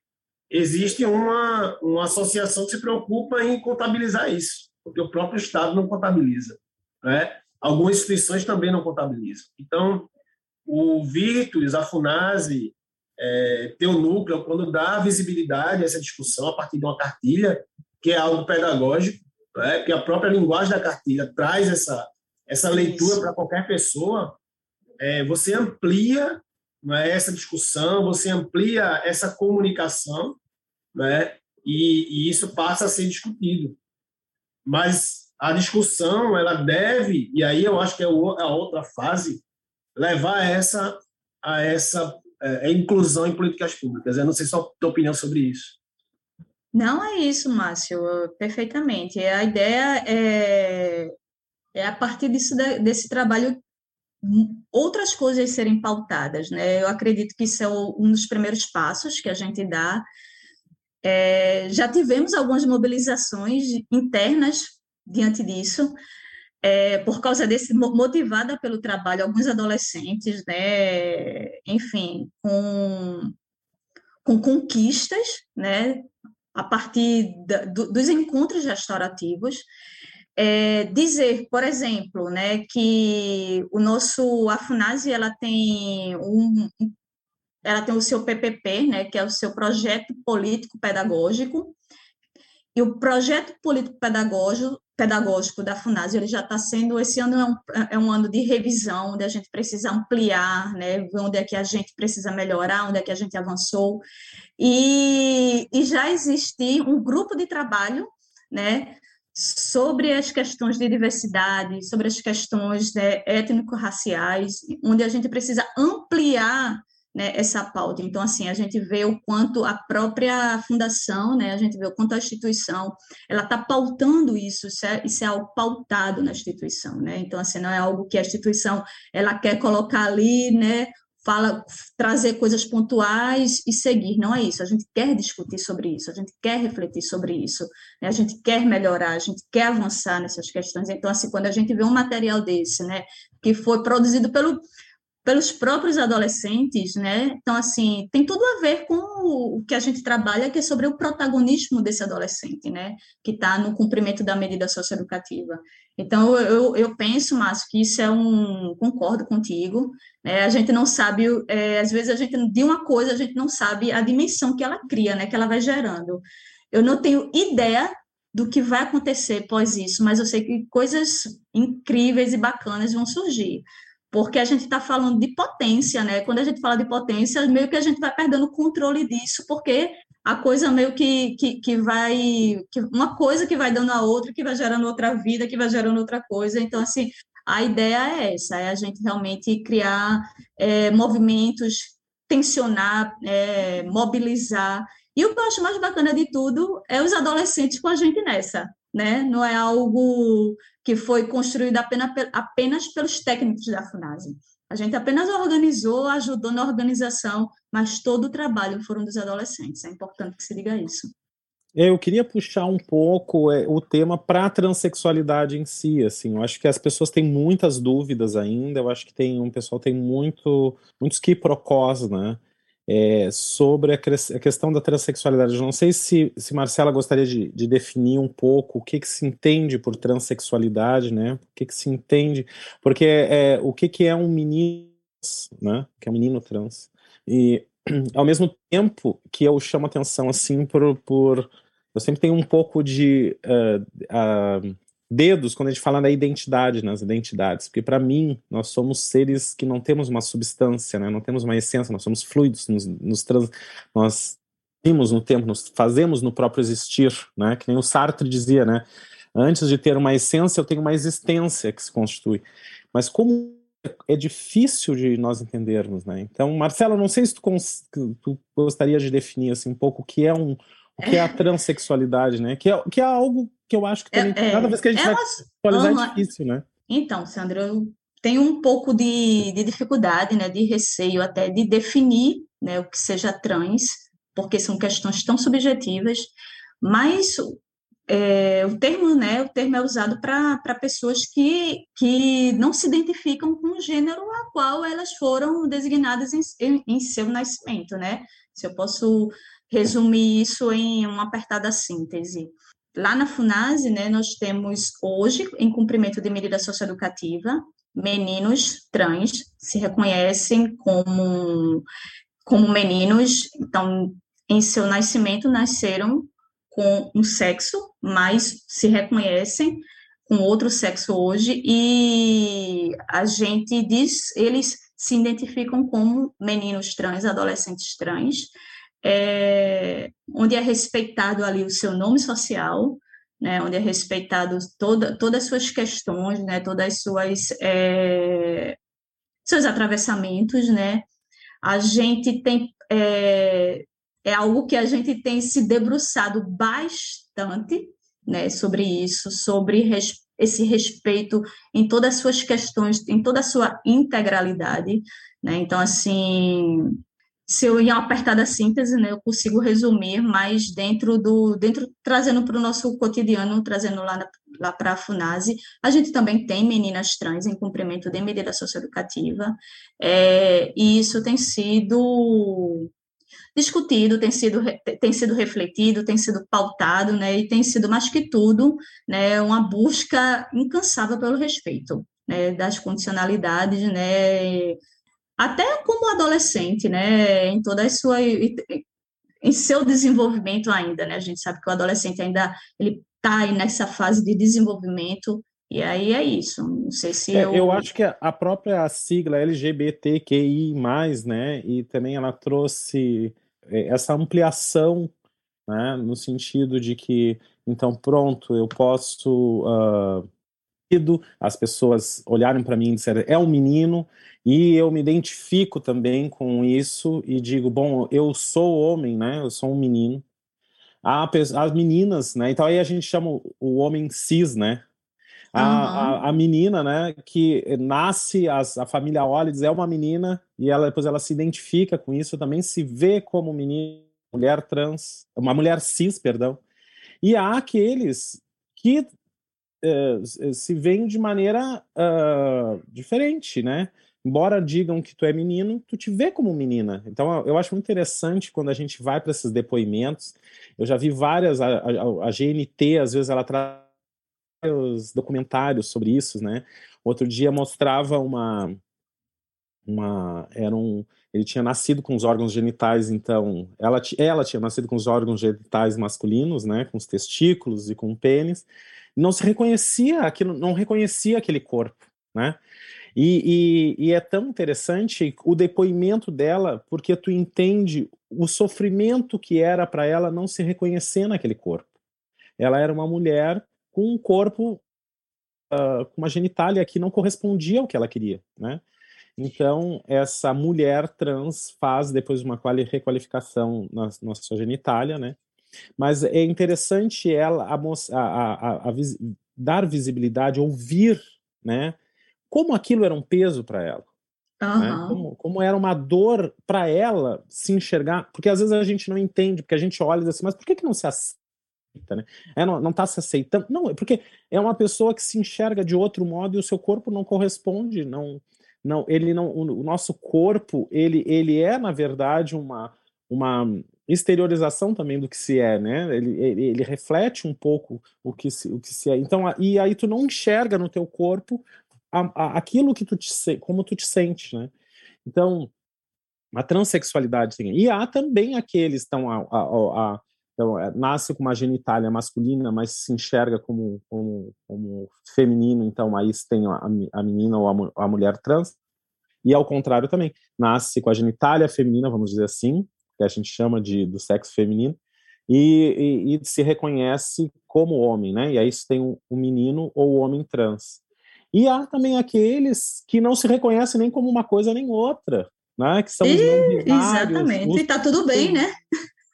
existe uma, uma associação que se preocupa em contabilizar isso, porque o próprio Estado não contabiliza. Né? Algumas instituições também não contabilizam. Então, o Virtus, a FUNASE, é, núcleo quando dá visibilidade a essa discussão a partir de uma cartilha, que é algo pedagógico, né? que a própria linguagem da cartilha traz essa, essa leitura para qualquer pessoa, é, você amplia é, essa discussão, você amplia essa comunicação, né, e, e isso passa a ser discutido. Mas a discussão, ela deve, e aí eu acho que é, é a outra fase, levar essa, a essa é, inclusão em políticas públicas. Eu não sei só a tua opinião sobre isso. Não é isso, Márcio, perfeitamente. A ideia é é a partir disso, desse trabalho outras coisas serem pautadas, né? Eu acredito que isso é um dos primeiros passos que a gente dá. É, já tivemos algumas mobilizações internas diante disso, é, por causa desse motivada pelo trabalho, alguns adolescentes, né? Enfim, com com conquistas, né? A partir da, do, dos encontros restaurativos é, dizer, por exemplo, né, que o nosso a ela tem um ela tem o seu PPP, né, que é o seu projeto político pedagógico, e o projeto político pedagógico, pedagógico da FUNASE ele já está sendo, esse ano é um, é um, ano de revisão, onde a gente precisa ampliar, né, onde é que a gente precisa melhorar, onde é que a gente avançou, e, e já existe um grupo de trabalho, né, sobre as questões de diversidade, sobre as questões né, étnico-raciais, onde a gente precisa ampliar né, essa pauta. Então, assim, a gente vê o quanto a própria fundação, né, a gente vê o quanto a instituição, ela está pautando isso, isso é, isso é algo pautado na instituição, né? Então, assim, não é algo que a instituição, ela quer colocar ali, né, fala, trazer coisas pontuais e seguir. Não é isso. A gente quer discutir sobre isso, a gente quer refletir sobre isso, né? a gente quer melhorar, a gente quer avançar nessas questões. Então, assim, quando a gente vê um material desse, né, que foi produzido pelo pelos próprios adolescentes, né? Então, assim, tem tudo a ver com o que a gente trabalha, que é sobre o protagonismo desse adolescente, né? Que está no cumprimento da medida socioeducativa. Então, eu, eu penso, Márcio, que isso é um... Concordo contigo, né? A gente não sabe, é, às vezes, a gente, de uma coisa, a gente não sabe a dimensão que ela cria, né? Que ela vai gerando. Eu não tenho ideia do que vai acontecer após isso, mas eu sei que coisas incríveis e bacanas vão surgir porque a gente está falando de potência, né? Quando a gente fala de potência, meio que a gente vai perdendo o controle disso, porque a coisa meio que, que, que vai. Que uma coisa que vai dando a outra, que vai gerando outra vida, que vai gerando outra coisa. Então, assim, a ideia é essa: é a gente realmente criar é, movimentos, tensionar, é, mobilizar. E o que eu acho mais bacana de tudo é os adolescentes com a gente nessa, né? Não é algo que foi construído apenas, apenas pelos técnicos da FUNASE. A gente apenas organizou, ajudou na organização, mas todo o trabalho foram dos adolescentes. É importante que se diga isso. Eu queria puxar um pouco é, o tema para a transexualidade em si, assim. Eu acho que as pessoas têm muitas dúvidas ainda. Eu acho que tem um pessoal tem muito muitos quiprocós, né? É, sobre a, a, questão da transexualidade. Eu não sei se, se Marcela gostaria de, de, definir um pouco o que, que se entende por transexualidade, né? O que, que se entende, porque é, o que, que é um menino, né? Que é um menino trans. E ao mesmo tempo que eu chamo atenção assim por, por eu sempre tenho um pouco de uh, uh, dedos quando a gente fala da identidade nas identidades, porque para mim nós somos seres que não temos uma substância, né? não temos uma essência, nós somos fluidos, nos, nos trans, nós vimos no tempo, nos fazemos no próprio existir, né? Que nem o Sartre dizia, né? Antes de ter uma essência, eu tenho uma existência que se constitui. Mas como é difícil de nós entendermos, né? Então, Marcelo, não sei se tu, tu gostaria de definir assim um pouco o que é um o que é a transexualidade, né? Que é, que é algo que eu acho que também, é, cada vez que a gente é vai atualizar uhum. é difícil, né? Então, Sandra, eu tenho um pouco de, de dificuldade, né, de receio até de definir né, o que seja trans, porque são questões tão subjetivas, mas é, o termo, né, o termo é usado para pessoas que, que não se identificam com o gênero a qual elas foram designadas em, em, em seu nascimento, né? Se eu posso resumir isso em uma apertada síntese. Lá na FUNASE, né, nós temos hoje, em cumprimento de medida socioeducativa, meninos trans se reconhecem como, como meninos, então, em seu nascimento, nasceram com um sexo, mas se reconhecem com outro sexo hoje, e a gente diz, eles se identificam como meninos trans, adolescentes trans, é, onde é respeitado ali o seu nome social, né, onde é respeitado toda, todas as suas questões, né, todas as suas é, seus atravessamentos, né, a gente tem é, é algo que a gente tem se debruçado bastante, né, sobre isso, sobre res, esse respeito em todas as suas questões, em toda a sua integralidade, né, então assim se eu em uma apertada síntese, né, eu consigo resumir, mas dentro do, dentro, trazendo para o nosso cotidiano, trazendo lá, lá para a FUNASE, a gente também tem meninas trans em cumprimento de medida socioeducativa, é, e isso tem sido discutido, tem sido, tem sido refletido, tem sido pautado, né, e tem sido, mais que tudo, né, uma busca incansável pelo respeito, né, das condicionalidades, né, até como adolescente, né, em toda a sua em seu desenvolvimento ainda, né? A gente sabe que o adolescente ainda ele está aí nessa fase de desenvolvimento e aí é isso. Não sei se é, eu... eu acho que a própria sigla LGBTQI+, né, e também ela trouxe é, essa ampliação, né, no sentido de que então pronto, eu posso uh, as pessoas olharem para mim e disseram é um menino e eu me identifico também com isso e digo bom eu sou homem né eu sou um menino as meninas né então aí a gente chama o homem cis né a, uhum. a, a, menina, né, que nasce, as, a família olha e diz é uma menina, e ela depois ela se identifica com isso, também se vê como menina, mulher trans, uma mulher cis, perdão. E há aqueles que uh, se veem de maneira uh, diferente, né? Embora digam que tu é menino, tu te vê como menina. Então eu acho muito interessante quando a gente vai para esses depoimentos. Eu já vi várias, a, a, a GNT, às vezes ela traz vários documentários sobre isso, né? Outro dia mostrava uma, uma era um, ele tinha nascido com os órgãos genitais, então ela, ela tinha nascido com os órgãos genitais masculinos, né, com os testículos e com o pênis, não se reconhecia aquilo, não reconhecia aquele corpo, né? E, e, e, é tão interessante o depoimento dela, porque tu entende o sofrimento que era para ela não se reconhecer naquele corpo. Ela era uma mulher com um corpo, uh, com uma genitália que não correspondia ao que ela queria, né? Então, essa mulher trans faz depois uma requalificação na, na sua genitália, né? Mas é interessante ela a, a, a, vis, dar visibilidade, ouvir, né? Como aquilo era um peso para ela. Uhum. Né? Como, como, era uma dor para ela se enxergar, porque às vezes a gente não entende, porque a gente olha e diz assim, mas por que, que não se aceita? Né? É, não, não tá se aceitando. Não, é porque é uma pessoa que se enxerga de outro modo e o seu corpo não corresponde, não, não, ele não, o, nosso corpo, ele, ele é na verdade uma, uma exteriorização também do que se é, né? Ele, ele, ele, reflete um pouco o que se, o que se é. Então, e aí tu não enxerga no teu corpo a, a, aquilo que tu te, como tu te sente, né? Então, a transexualidade tem. E há também aqueles estão a, a, a então, é, nasce com uma genitália masculina, mas se enxerga como, como, como feminino, então aí tem a, a menina ou a, a, mulher trans. E ao contrário também, nasce com a genitália feminina, vamos dizer assim, que a gente chama de do sexo feminino, e, e, e se reconhece como homem, né? E aí se tem o um, um menino ou o um homem trans. E há também aqueles que não se reconhecem nem como uma coisa nem outra, né? Que são e, os Exatamente, os, e tá tudo bem, né?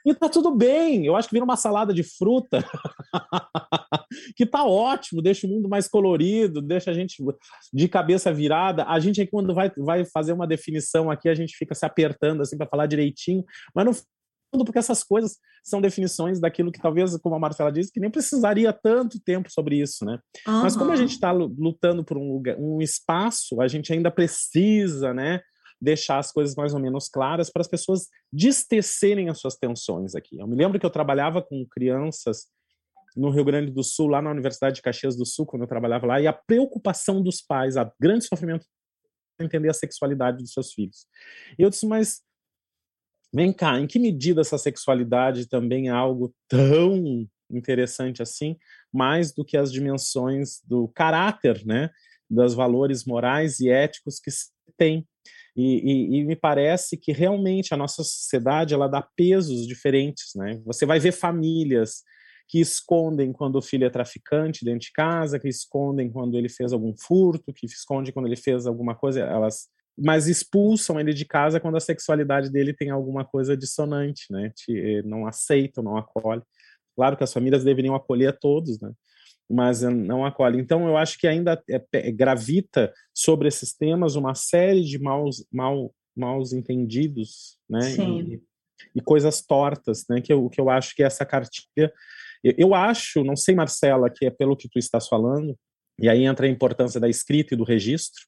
E tá tudo bem. Eu acho que vira uma salada de fruta, que tá ótimo, deixa o mundo mais colorido, deixa a gente de cabeça virada. A gente aqui, quando vai, vai fazer uma definição aqui, a gente fica se apertando assim para falar direitinho, mas no fundo, porque essas coisas são definições daquilo que talvez, como a Marcela disse, que nem precisaria tanto tempo sobre isso, né? Uhum. Mas como a gente está lutando por um, lugar, um espaço, a gente ainda precisa, né? Deixar as coisas mais ou menos claras para as pessoas destecerem as suas tensões aqui. Eu me lembro que eu trabalhava com crianças no Rio Grande do Sul, lá na Universidade de Caxias do Sul, quando eu trabalhava lá, e a preocupação dos pais, a grande sofrimento entender a sexualidade dos seus filhos. E eu disse, mas vem cá, em que medida essa sexualidade também é algo tão interessante assim, mais do que as dimensões do caráter, né, dos valores morais e éticos que se tem e, e, e, me parece que realmente a nossa sociedade ela dá pesos diferentes, né? Você vai ver famílias que escondem quando o filho é traficante dentro de casa, que escondem quando ele fez algum furto, que esconde quando ele fez alguma coisa, elas mas expulsam ele de casa quando a sexualidade dele tem alguma coisa dissonante, né? Eh, não aceitam, não acolhem. Claro que as famílias deveriam acolher todos, né? Mas não acolhe. Então, eu acho que ainda é, é, gravita sobre esses temas uma série de maus, mal, maus entendidos, né? E, e, coisas tortas, né? Que eu, que eu acho que essa cartilha. Eu, eu acho, não sei, Marcela, que é pelo que tu estás falando, e aí entra a importância da escrita e do registro,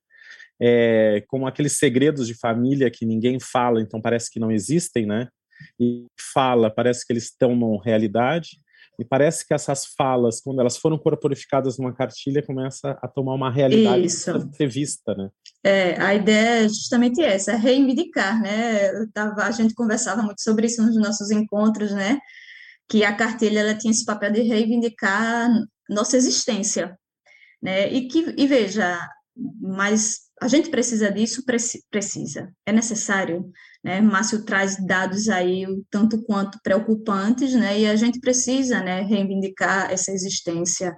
é, como aqueles segredos de família que ninguém fala, então parece que não existem, né? E fala, parece que eles estão numa realidade. E parece que essas falas, quando elas foram corporificadas numa cartilha, começa a tomar uma realidade Isso. a ser vista, né? É, a ideia é justamente essa, é reivindicar, né? Tava, a gente conversava muito sobre isso nos nossos encontros, né? Que a cartilha ela tinha esse papel de reivindicar nossa existência, né? E que e veja, mas a gente precisa disso, precisa, é necessário, né? Márcio traz dados aí tanto quanto preocupantes, né? E a gente precisa, né, reivindicar essa existência.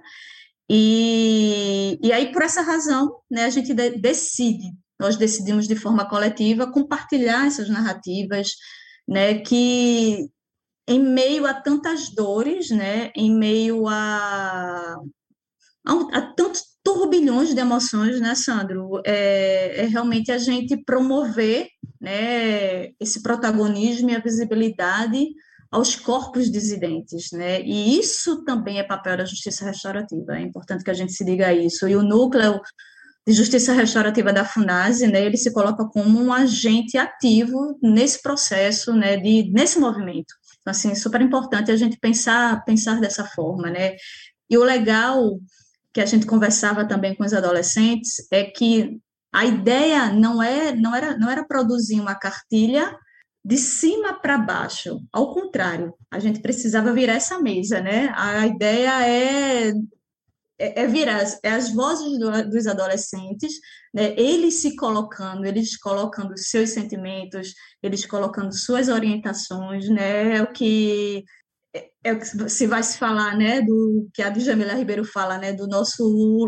E, e aí, por essa razão, né, a gente de, decide, nós decidimos de forma coletiva compartilhar essas narrativas, né, que em meio a tantas dores, né, em meio a, a, a tantos turbilhões de emoções, né, Sandro? É, é, realmente a gente promover né, esse protagonismo e a visibilidade aos corpos dissidentes, né? E isso também é papel da justiça restaurativa. É importante que a gente se diga isso. E o núcleo de justiça restaurativa da Funase, né, ele se coloca como um agente ativo nesse processo, né, de nesse movimento. Então, assim, é super importante a gente pensar pensar dessa forma, né? E o legal que a gente conversava também com os adolescentes é que a ideia não é não era não era produzir uma cartilha de cima para baixo, ao contrário, a gente precisava virar essa mesa, né? A ideia é é, é virar é as vozes do, dos adolescentes, né? Eles se colocando, eles colocando seus sentimentos, eles colocando suas orientações, né? É o que é o que se vai se falar, né, do que a Djamila Ribeiro fala, né, do nosso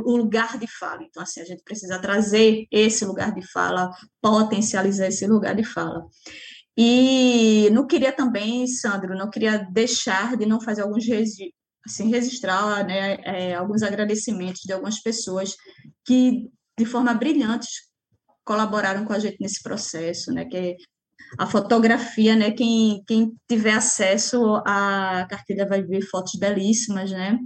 lugar de fala. Então, assim, a gente precisa trazer esse lugar de fala, potencializar esse lugar de fala. E não queria também, Sandro, não queria deixar de não fazer alguns assim, registrar, né, é, alguns agradecimentos de algumas pessoas que, de forma brilhante, colaboraram com a gente nesse processo, né, que a fotografia, né? Quem, quem tiver acesso à cartilha vai ver fotos belíssimas, né?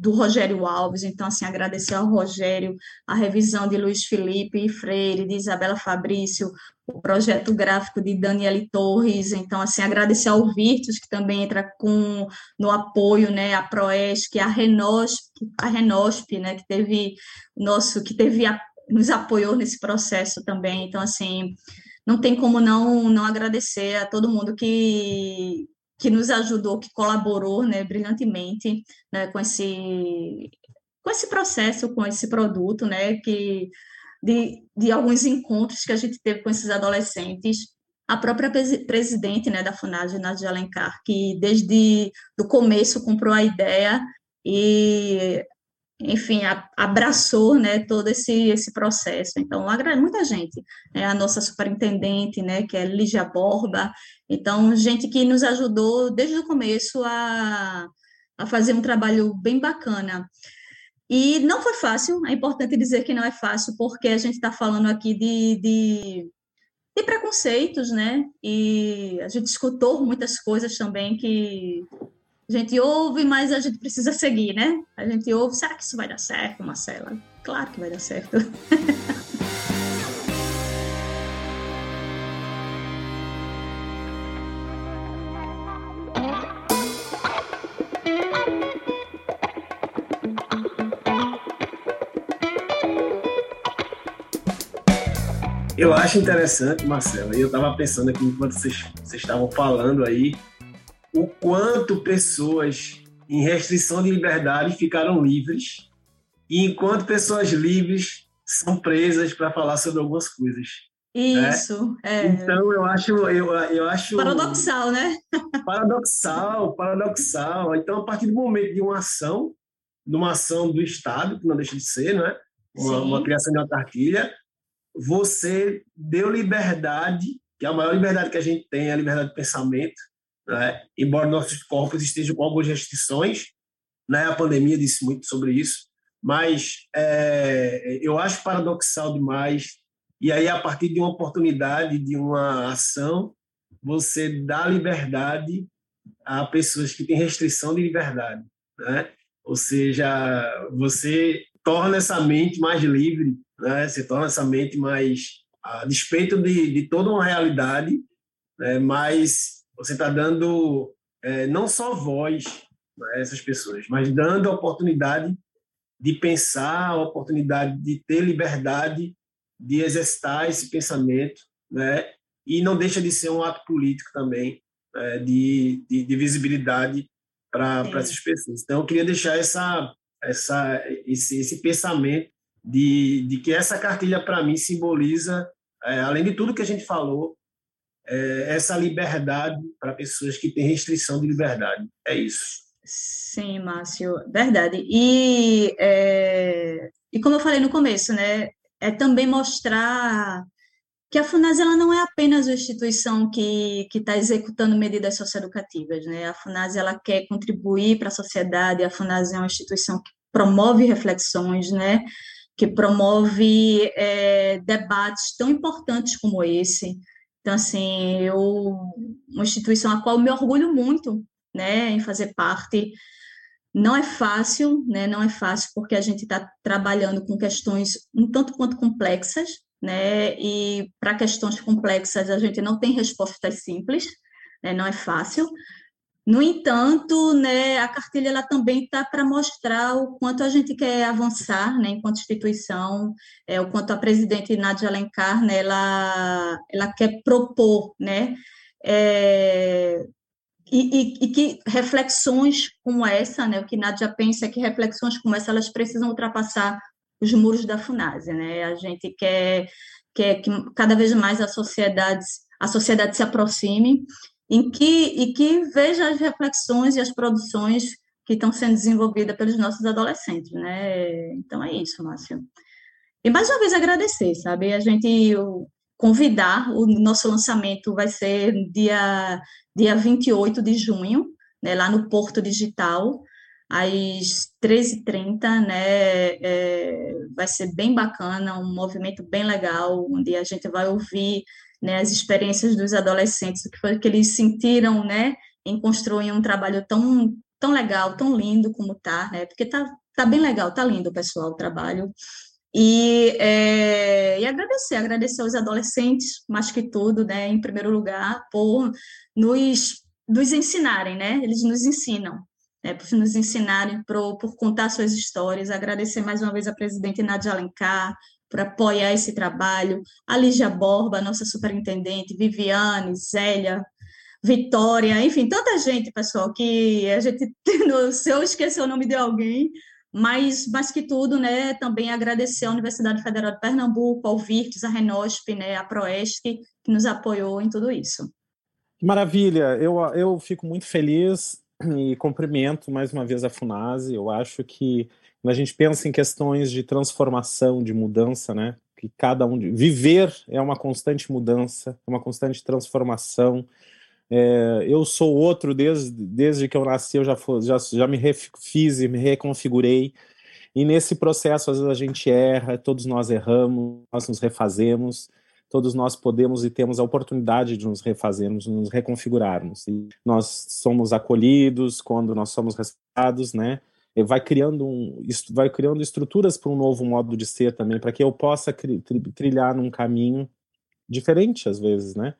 do Rogério Alves, então, assim, agradecer ao Rogério a revisão de Luiz Felipe Freire, de Isabela Fabrício, o projeto gráfico de Daniele Torres, então, assim, agradecer ao Virtus, que também entra com, no apoio, né, a Proesc, a Renosp, a Renosp, né, que teve, nosso, que teve, a, nos apoiou nesse processo também, então, assim, não tem como não, não agradecer a todo mundo que, que nos ajudou, que colaborou né, brilhantemente né, com, esse, com esse processo, com esse produto, né, que, de, de alguns encontros que a gente teve com esses adolescentes. A própria presidente né, da FUNAG, Nadia Alencar, que desde o começo comprou a ideia e enfim, a, abraçou, né, todo esse, esse processo. Então, muita gente, né, a nossa superintendente, né, que é Lígia Borba, então, gente que nos ajudou desde o começo a, a fazer um trabalho bem bacana. E não foi fácil, é importante dizer que não é fácil, porque a gente está falando aqui de, de, de preconceitos, né, e a gente escutou muitas coisas também que a gente ouve, mas a gente precisa seguir, né? A gente ouve, será que isso vai dar certo, Marcela? Claro que vai dar certo. Eu acho interessante, Marcela, e eu estava pensando aqui enquanto vocês, vocês estavam falando aí, quanto pessoas em restrição de liberdade ficaram livres e enquanto pessoas livres são presas para falar sobre algumas coisas. Né? Isso, né? é. Então eu acho, eu, eu acho paradoxal, né? paradoxal, paradoxal. Então a partir do momento de uma ação, de uma ação do Estado, que não deixa de ser, não é? Uma, uma criação de uma cartilha, você deu liberdade, que é a maior liberdade que a gente tem, é a liberdade de pensamento, né? embora nossos corpos estejam com algumas restrições, né? a pandemia disse muito sobre isso, mas é, eu acho paradoxal demais. E aí, a partir de uma oportunidade, de uma ação, você dá liberdade a pessoas que têm restrição de liberdade. Né? Ou seja, você torna essa mente mais livre, né? você torna essa mente mais, a despeito de, de toda uma realidade, né? mais você está dando é, não só voz a essas pessoas, mas dando a oportunidade de pensar, a oportunidade de ter liberdade de exercitar esse pensamento, né? E não deixa de ser um ato político também é, de, de, de, visibilidade para essas pessoas. Então, eu queria deixar essa, essa, esse, esse pensamento de, de que essa cartilha, para mim, simboliza, é, além de tudo que a gente falou, é, essa liberdade para pessoas que têm restrição de liberdade. É isso. Sim, Márcio, verdade. E, é, e como eu falei no começo, né, é também mostrar que a FUNAS ela não é apenas uma instituição que está executando medidas socioeducativas, né? A FUNAS ela quer contribuir para a sociedade, a FUNAS é uma instituição que promove reflexões, né? Que promove é, debates tão importantes como esse, então, assim, eu, uma instituição a qual me orgulho muito, né, em fazer parte. Não é fácil, né, não é fácil porque a gente está trabalhando com questões um tanto quanto complexas, né, e para questões complexas a gente não tem respostas simples, né, não é fácil, no entanto, né, a cartilha ela também está para mostrar o quanto a gente quer avançar, né, enquanto instituição, é, o quanto a presidente Nádia Alencar, né, ela, ela quer propor, né, é, e, e, e, que reflexões como essa, né, o que Nádia pensa é que reflexões como essa, elas precisam ultrapassar os muros da FUNASE, né, a gente quer, quer que cada vez mais a sociedade, a sociedade se aproxime em que, e que veja as reflexões e as produções que estão sendo desenvolvidas pelos nossos adolescentes, né? Então é isso, Márcio. E mais uma vez agradecer, sabe? A gente convidar, o nosso lançamento vai ser dia, dia 28 de junho, né, lá no Porto Digital, às 13h30, né, é, vai ser bem bacana, um movimento bem legal, onde a gente vai ouvir né, as experiências dos adolescentes, o que foi que eles sentiram, né, em construir um trabalho tão tão legal, tão lindo como tá, né? Porque tá, tá bem legal, tá lindo, pessoal, o trabalho. E, é, e agradecer, agradecer aos adolescentes, mais que tudo, né, em primeiro lugar, por nos, nos ensinarem, né? Eles nos ensinam, né, por nos ensinarem, por, por contar suas histórias. Agradecer mais uma vez a presidente Nadia Alencar por apoiar esse trabalho, a Lígia Borba, nossa superintendente, Viviane, Zélia, Vitória, enfim, tanta gente, pessoal, que a gente, se eu esquecer o nome de alguém, mas, mais que tudo, né, também agradecer à Universidade Federal de Pernambuco, ao Virtus, à Renosp, né, à Proesc, que nos apoiou em tudo isso. Maravilha, eu, eu fico muito feliz e cumprimento mais uma vez a FUNASE. Eu acho que quando a gente pensa em questões de transformação, de mudança, né, que cada um viver é uma constante mudança, uma constante transformação. É, eu sou outro desde, desde que eu nasci, eu já, já, já me refiz e me reconfigurei. E nesse processo, às vezes a gente erra, todos nós erramos, nós nos refazemos, todos nós podemos e temos a oportunidade de nos refazermos, nos reconfigurarmos. E nós somos acolhidos quando nós somos respeitados, né? Vai criando um, vai criando estruturas para um novo modo de ser também, para que eu possa trilhar num caminho diferente às vezes, né?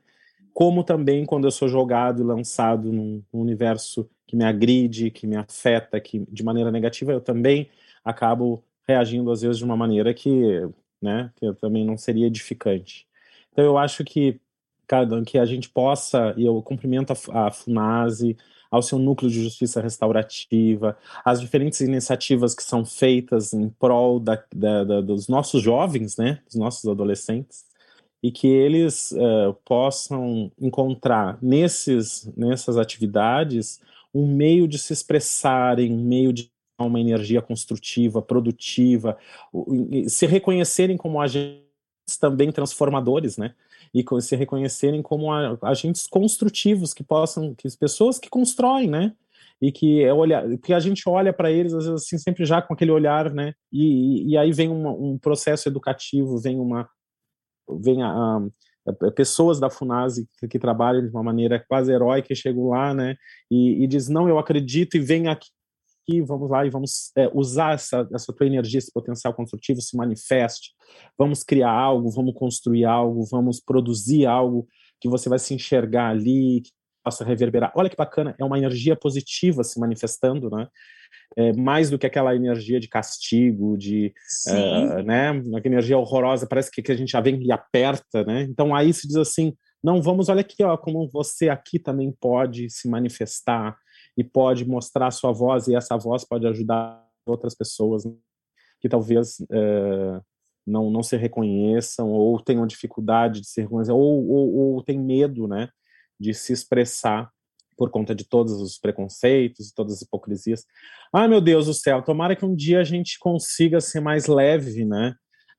como também quando eu sou jogado e lançado num, universo que me agride, que me afeta, que de maneira negativa, eu também acabo reagindo às vezes de uma maneira que, né, que também não seria edificante. Então eu acho que cada que a gente possa, e eu cumprimento a, a FUNASE, ao seu núcleo de justiça restaurativa, as diferentes iniciativas que são feitas em prol da, da, da, dos nossos jovens, né, dos nossos adolescentes, e que eles uh, possam encontrar nesses, nessas atividades um meio de se expressarem, um meio de uma energia construtiva, produtiva, se reconhecerem como agentes também transformadores, né? E se reconhecerem como agentes construtivos que possam, que as pessoas que constroem, né? E que é olhar, que a gente olha para eles às vezes assim sempre já com aquele olhar, né? E, e, e aí vem uma, um processo educativo, vem uma vem a, a, pessoas da Funase que, que, trabalham de uma maneira quase heróica chegam lá, né, e, e diz, não, eu acredito e vem aqui, vamos lá e vamos é, usar essa, essa tua energia, esse potencial construtivo se manifeste, vamos criar algo, vamos construir algo, vamos produzir algo que você vai se enxergar ali, que possa reverberar. Olha que bacana, é uma energia positiva se manifestando, né? é, mais do que aquela energia de castigo, de uh, né, uma energia horrorosa, parece que, que a gente já vem e aperta, né? Então aí se diz assim, não, vamos, olha aqui, ó, como você aqui também pode se manifestar e pode mostrar sua voz e essa voz pode ajudar outras pessoas que talvez uh, não, não se reconheçam ou tenham dificuldade de se reconhecer ou, ou, ou tem medo, né, de se expressar por conta de todos os preconceitos, todas as hipocrisias. Ai, meu Deus do céu, tomara que um dia a gente consiga ser mais leve, né?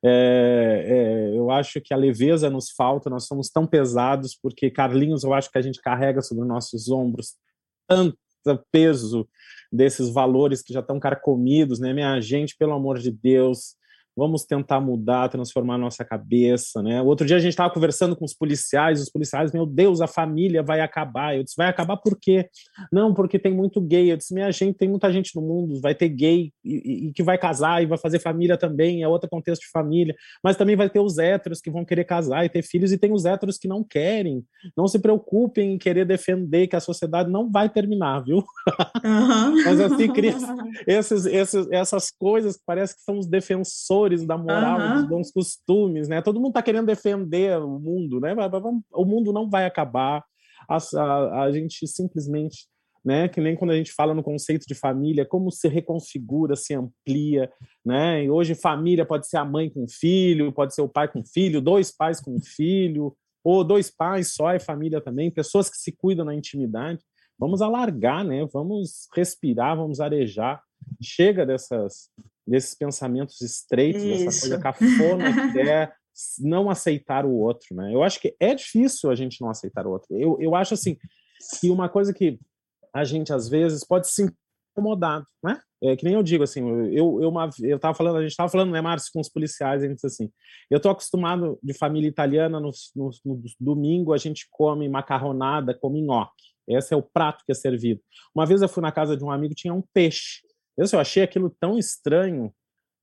É, é, eu acho que a leveza nos falta, nós somos tão pesados, porque Carlinhos, eu acho que a gente carrega sobre nossos ombros tanto peso desses valores que já estão carcomidos, né? Minha gente, pelo amor de Deus, vamos tentar mudar, transformar a nossa cabeça, né? Outro dia a gente estava conversando com os policiais, os policiais, meu Deus, a família vai acabar. Eu disse, vai acabar por quê? Não, porque tem muito gay. Eu disse, minha gente, tem muita gente no mundo, vai ter gay e, e que vai casar e vai fazer família também, é outro contexto de família, mas também vai ter os héteros que vão querer casar e ter filhos e tem os héteros que não querem. Não se preocupem em querer defender que a sociedade não vai terminar, viu? Uhum. mas assim, cria esses, esses, essas coisas que parece que são os defensores valores, da moral, uhum. dos bons costumes, né? Todo mundo está querendo defender o mundo, né? O mundo não vai acabar. A, a, a, gente simplesmente, né? Que nem quando a gente fala no conceito de família, como se reconfigura, se amplia, né? E hoje família pode ser a mãe com filho, pode ser o pai com filho, dois pais com filho, ou dois pais só é família também, pessoas que se cuidam na intimidade. Vamos alargar, né? Vamos respirar, vamos arejar. Chega dessas desses pensamentos estreitos, Isso. dessa coisa cafona que é não aceitar o outro, né? Eu acho que é difícil a gente não aceitar o outro. Eu, eu acho assim que uma coisa que a gente às vezes pode se incomodar, né? É, que nem eu digo assim, eu eu uma, eu tava falando, a gente tava falando, né, Márcio, com os policiais, a gente disse assim, eu tô acostumado de família italiana, no, no, no domingo a gente come macarronada, come nhoque. Esse é o prato que é servido. Uma vez eu fui na casa de um amigo, tinha um peixe. Eu achei aquilo tão estranho,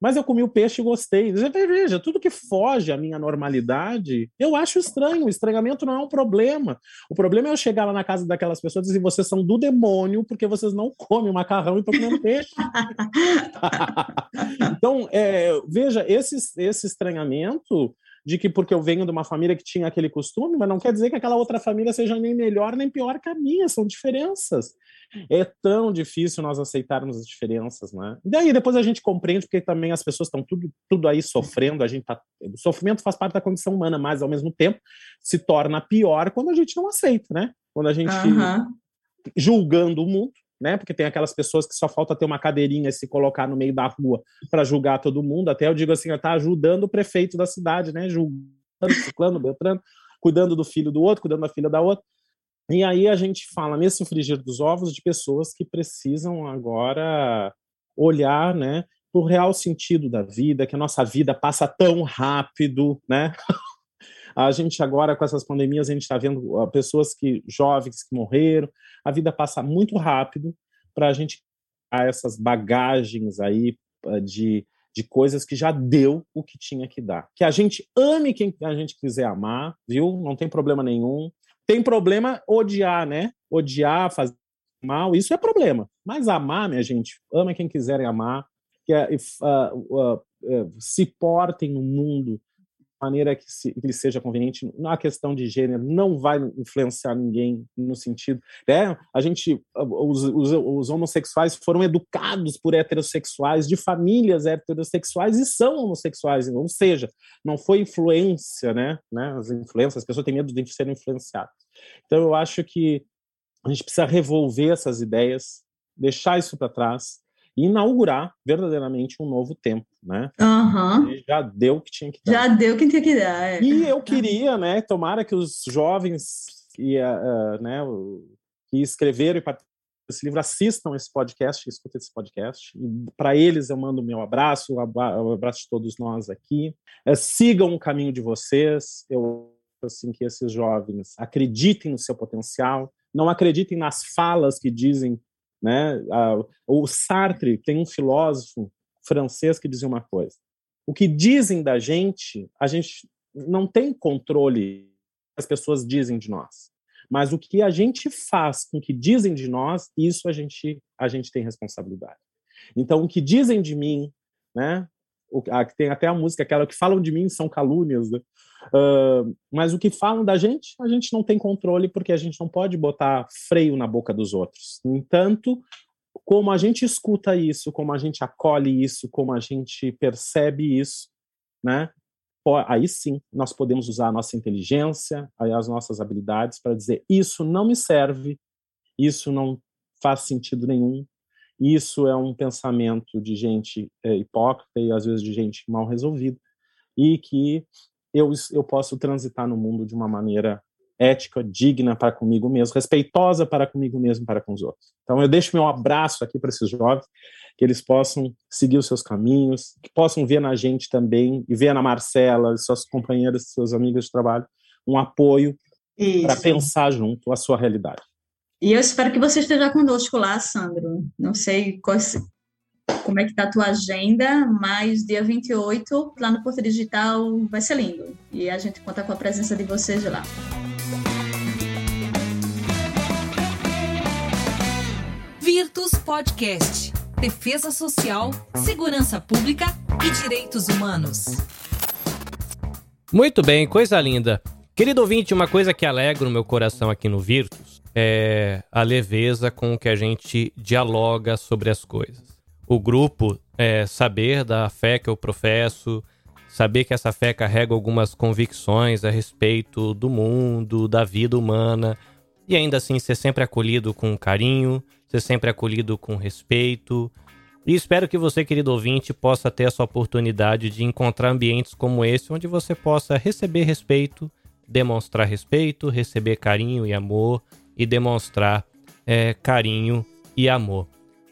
mas eu comi o peixe e gostei. Veja, tudo que foge à minha normalidade, eu acho estranho. O estranhamento não é um problema. O problema é eu chegar lá na casa daquelas pessoas e dizer vocês são do demônio porque vocês não comem macarrão e estão comendo peixe. então, é, veja, esse, esse estranhamento de que porque eu venho de uma família que tinha aquele costume, mas não quer dizer que aquela outra família seja nem melhor nem pior que a minha, são diferenças. É tão difícil nós aceitarmos as diferenças, né? E daí depois a gente compreende porque também as pessoas estão tudo, tudo aí sofrendo, a gente tá, o sofrimento faz parte da condição humana, mas ao mesmo tempo se torna pior quando a gente não aceita, né? Quando a gente uhum. julgando o mundo, né? Porque tem aquelas pessoas que só falta ter uma cadeirinha e se colocar no meio da rua para julgar todo mundo. Até eu digo assim, está ajudando o prefeito da cidade, né? Julgando, ciclano, Beltrano, cuidando do filho do outro, cuidando da filha da outra. E aí a gente fala nesse frigir dos ovos de pessoas que precisam agora olhar, né, o real sentido da vida, que a nossa vida passa tão rápido, né? A gente agora, com essas pandemias, a gente está vendo pessoas que jovens que morreram. A vida passa muito rápido para a gente a essas bagagens aí de, de coisas que já deu o que tinha que dar. Que a gente ame quem a gente quiser amar, viu? Não tem problema nenhum. Tem problema odiar, né? Odiar, fazer mal, isso é problema. Mas amar, minha gente, ama quem quiserem amar, que uh, uh, uh, se portem no mundo maneira que, se, que seja conveniente. Na questão de gênero, não vai influenciar ninguém no sentido. Né? A gente, os, os, os, homossexuais foram educados por heterossexuais, de famílias heterossexuais e são homossexuais, ou seja, não foi influência, né? né? As influências, as pessoas têm medo de serem influenciadas. Então, eu acho que a gente precisa revolver essas ideias, deixar isso para trás inaugurar verdadeiramente um novo tempo, né? Uhum. Já deu o que tinha que dar. Já deu o que tinha que dar. É. E eu queria, né? Tomara que os jovens que, uh, né, que escreveram e esse livro assistam esse podcast, escutem esse podcast. Para eles eu mando o meu abraço, o abraço de todos nós aqui. É, sigam o caminho de vocês. Eu assim que esses jovens acreditem no seu potencial, não acreditem nas falas que dizem né? O Sartre tem um filósofo francês que dizia uma coisa: o que dizem da gente, a gente não tem controle. As pessoas dizem de nós, mas o que a gente faz com o que dizem de nós, isso a gente a gente tem responsabilidade. Então, o que dizem de mim, né? Tem até a música aquela que falam de mim são calúnias, né? Uh, mas o que falam da gente, a gente não tem controle porque a gente não pode botar freio na boca dos outros. No entanto, como a gente escuta isso, como a gente acolhe isso, como a gente percebe isso, né? Aí sim, nós podemos usar a nossa inteligência, as nossas habilidades para dizer: isso não me serve, isso não faz sentido nenhum, isso é um pensamento de gente é, hipócrita e às vezes de gente mal resolvida, e que eu, eu posso transitar no mundo de uma maneira ética, digna para comigo mesmo, respeitosa para comigo mesmo e para com os outros. Então eu deixo meu abraço aqui para esses jovens, que eles possam seguir os seus caminhos, que possam ver na gente também, e ver na Marcela, suas companheiras, seus amigos de trabalho, um apoio para pensar junto a sua realidade. E eu espero que você esteja conosco lá, Sandro. Não sei quais, como é que tá a tua agenda, mas dia 28, lá no Porto Digital, vai ser lindo. E a gente conta com a presença de vocês lá. Virtus Podcast. Defesa Social, Segurança Pública e Direitos Humanos. Muito bem, coisa linda. Querido ouvinte, uma coisa que alegra o meu coração aqui no Virtus é a leveza com que a gente dialoga sobre as coisas o grupo é, saber da fé que eu professo, saber que essa fé carrega algumas convicções a respeito do mundo, da vida humana, e ainda assim ser sempre acolhido com carinho, ser sempre acolhido com respeito. E espero que você, querido ouvinte, possa ter essa oportunidade de encontrar ambientes como esse, onde você possa receber respeito, demonstrar respeito, receber carinho e amor e demonstrar é, carinho e amor.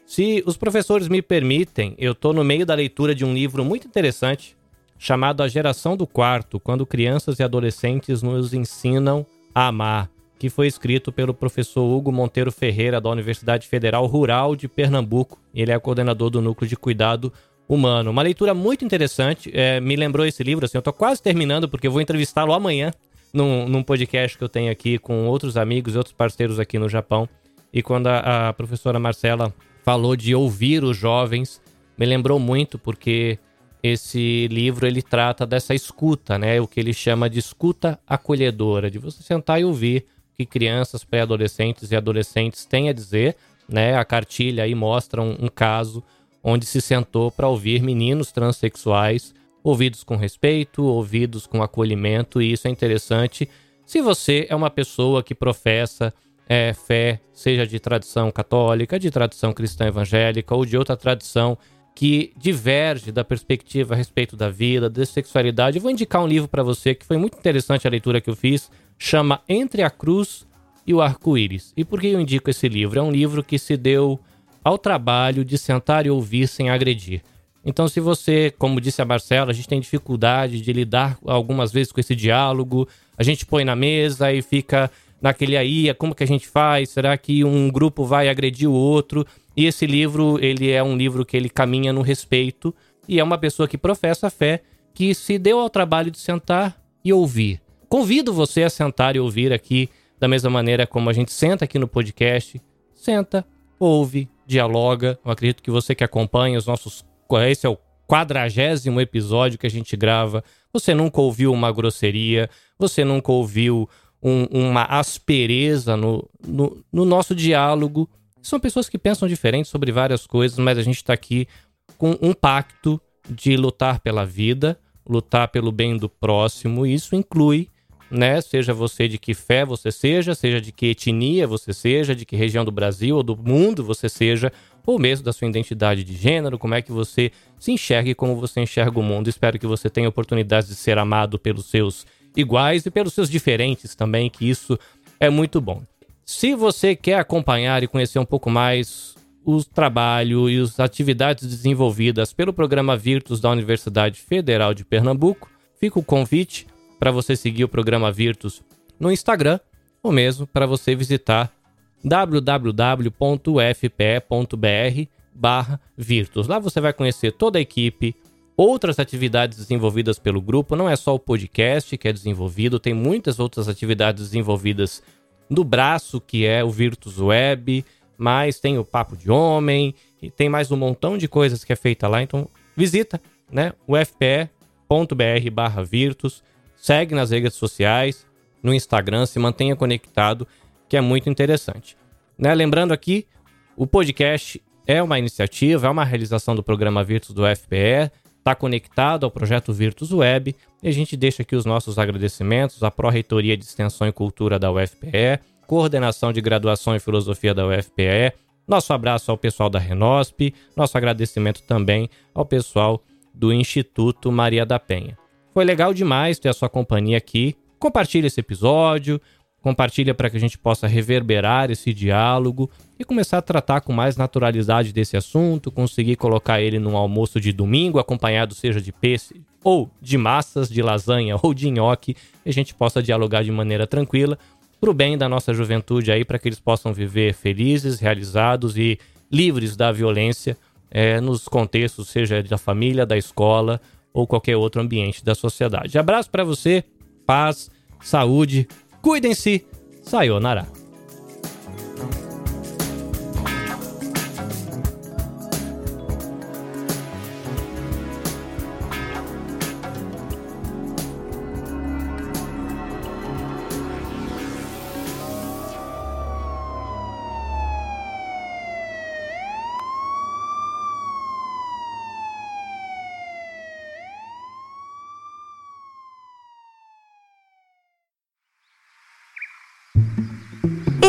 Se os professores me permitem, eu estou no meio da leitura de um livro muito interessante chamado A Geração do Quarto, quando crianças e adolescentes nos ensinam a amar. que foi escrito pelo professor Hugo Monteiro Ferreira, da Universidade Federal Rural de Pernambuco. Ele é coordenador do Núcleo de Cuidado Humano. Uma leitura muito interessante, é, me lembrou esse livro, assim, eu tô quase terminando, porque eu vou entrevistá-lo amanhã num, num, podcast que eu tenho aqui com outros amigos e outros parceiros aqui no Japão. E quando a, a professora Marcela falou de ouvir os jovens, me lembrou muito, porque esse livro ele trata dessa escuta, né? O que ele chama de escuta acolhedora, de você sentar e ouvir o que crianças, pré-adolescentes e adolescentes têm a dizer, né? A cartilha aí mostra um, um caso onde se sentou para ouvir meninos transexuais ouvidos com respeito, ouvidos com acolhimento, e isso é interessante se você é uma pessoa que professa é, fé, seja de tradição católica, de tradição cristã evangélica ou de outra tradição que diverge da perspectiva a respeito da vida, da sexualidade. Eu vou indicar um livro para você que foi muito interessante a leitura que eu fiz, chama Entre a Cruz e o Arco-Íris. E por que eu indico esse livro? É um livro que se deu ao trabalho de sentar e ouvir sem agredir. Então, se você, como disse a Marcela, a gente tem dificuldade de lidar algumas vezes com esse diálogo, a gente põe na mesa e fica naquele aí, como que a gente faz? Será que um grupo vai agredir o outro? E esse livro, ele é um livro que ele caminha no respeito e é uma pessoa que professa a fé, que se deu ao trabalho de sentar e ouvir. Convido você a sentar e ouvir aqui da mesma maneira como a gente senta aqui no podcast. Senta, ouve, dialoga. Eu acredito que você que acompanha os nossos. Esse é o quadragésimo episódio que a gente grava. Você nunca ouviu uma grosseria, você nunca ouviu um, uma aspereza no, no, no, nosso diálogo. São pessoas que pensam diferente sobre várias coisas, mas a gente está aqui com um pacto de lutar pela vida, lutar pelo bem do próximo, e isso inclui né? Seja você de que fé você seja, seja de que etnia você seja, de que região do Brasil ou do mundo você seja, ou mesmo da sua identidade de gênero, como é que você se enxerga e como você enxerga o mundo. Espero que você tenha oportunidade de ser amado pelos seus iguais e pelos seus diferentes também, que isso é muito bom. Se você quer acompanhar e conhecer um pouco mais o trabalho e as atividades desenvolvidas pelo programa Virtus da Universidade Federal de Pernambuco, fica o convite para você seguir o programa Virtus no Instagram ou mesmo para você visitar www.fpe.br barra Virtus. Lá você vai conhecer toda a equipe, outras atividades desenvolvidas pelo grupo, não é só o podcast que é desenvolvido, tem muitas outras atividades desenvolvidas no braço que é o Virtus Web, mas tem o Papo de Homem e tem mais um montão de coisas que é feita lá, então visita, né, o fpe.br barra Virtus, segue nas redes sociais, no Instagram, se mantenha conectado, que é muito interessante. Né? Lembrando aqui, o podcast é uma iniciativa, é uma realização do programa Virtus do FPE, está conectado ao projeto Virtus Web, e a gente deixa aqui os nossos agradecimentos à Pró-Reitoria de Extensão e Cultura da UFPE, Coordenação de Graduação em Filosofia da UFPE, nosso abraço ao pessoal da Renosp, nosso agradecimento também ao pessoal do Instituto Maria da Penha. Foi legal demais ter a sua companhia aqui. Compartilhe esse episódio, compartilha para que a gente possa reverberar esse diálogo e começar a tratar com mais naturalidade desse assunto, conseguir colocar ele num almoço de domingo, acompanhado seja de peixe ou de massas, de lasanha ou de nhoque, e a gente possa dialogar de maneira tranquila para o bem da nossa juventude aí, para que eles possam viver felizes, realizados e livres da violência é, nos contextos, seja da família, da escola ou qualquer outro ambiente da sociedade. Abraço para você, paz, saúde, cuidem-se, sayonara.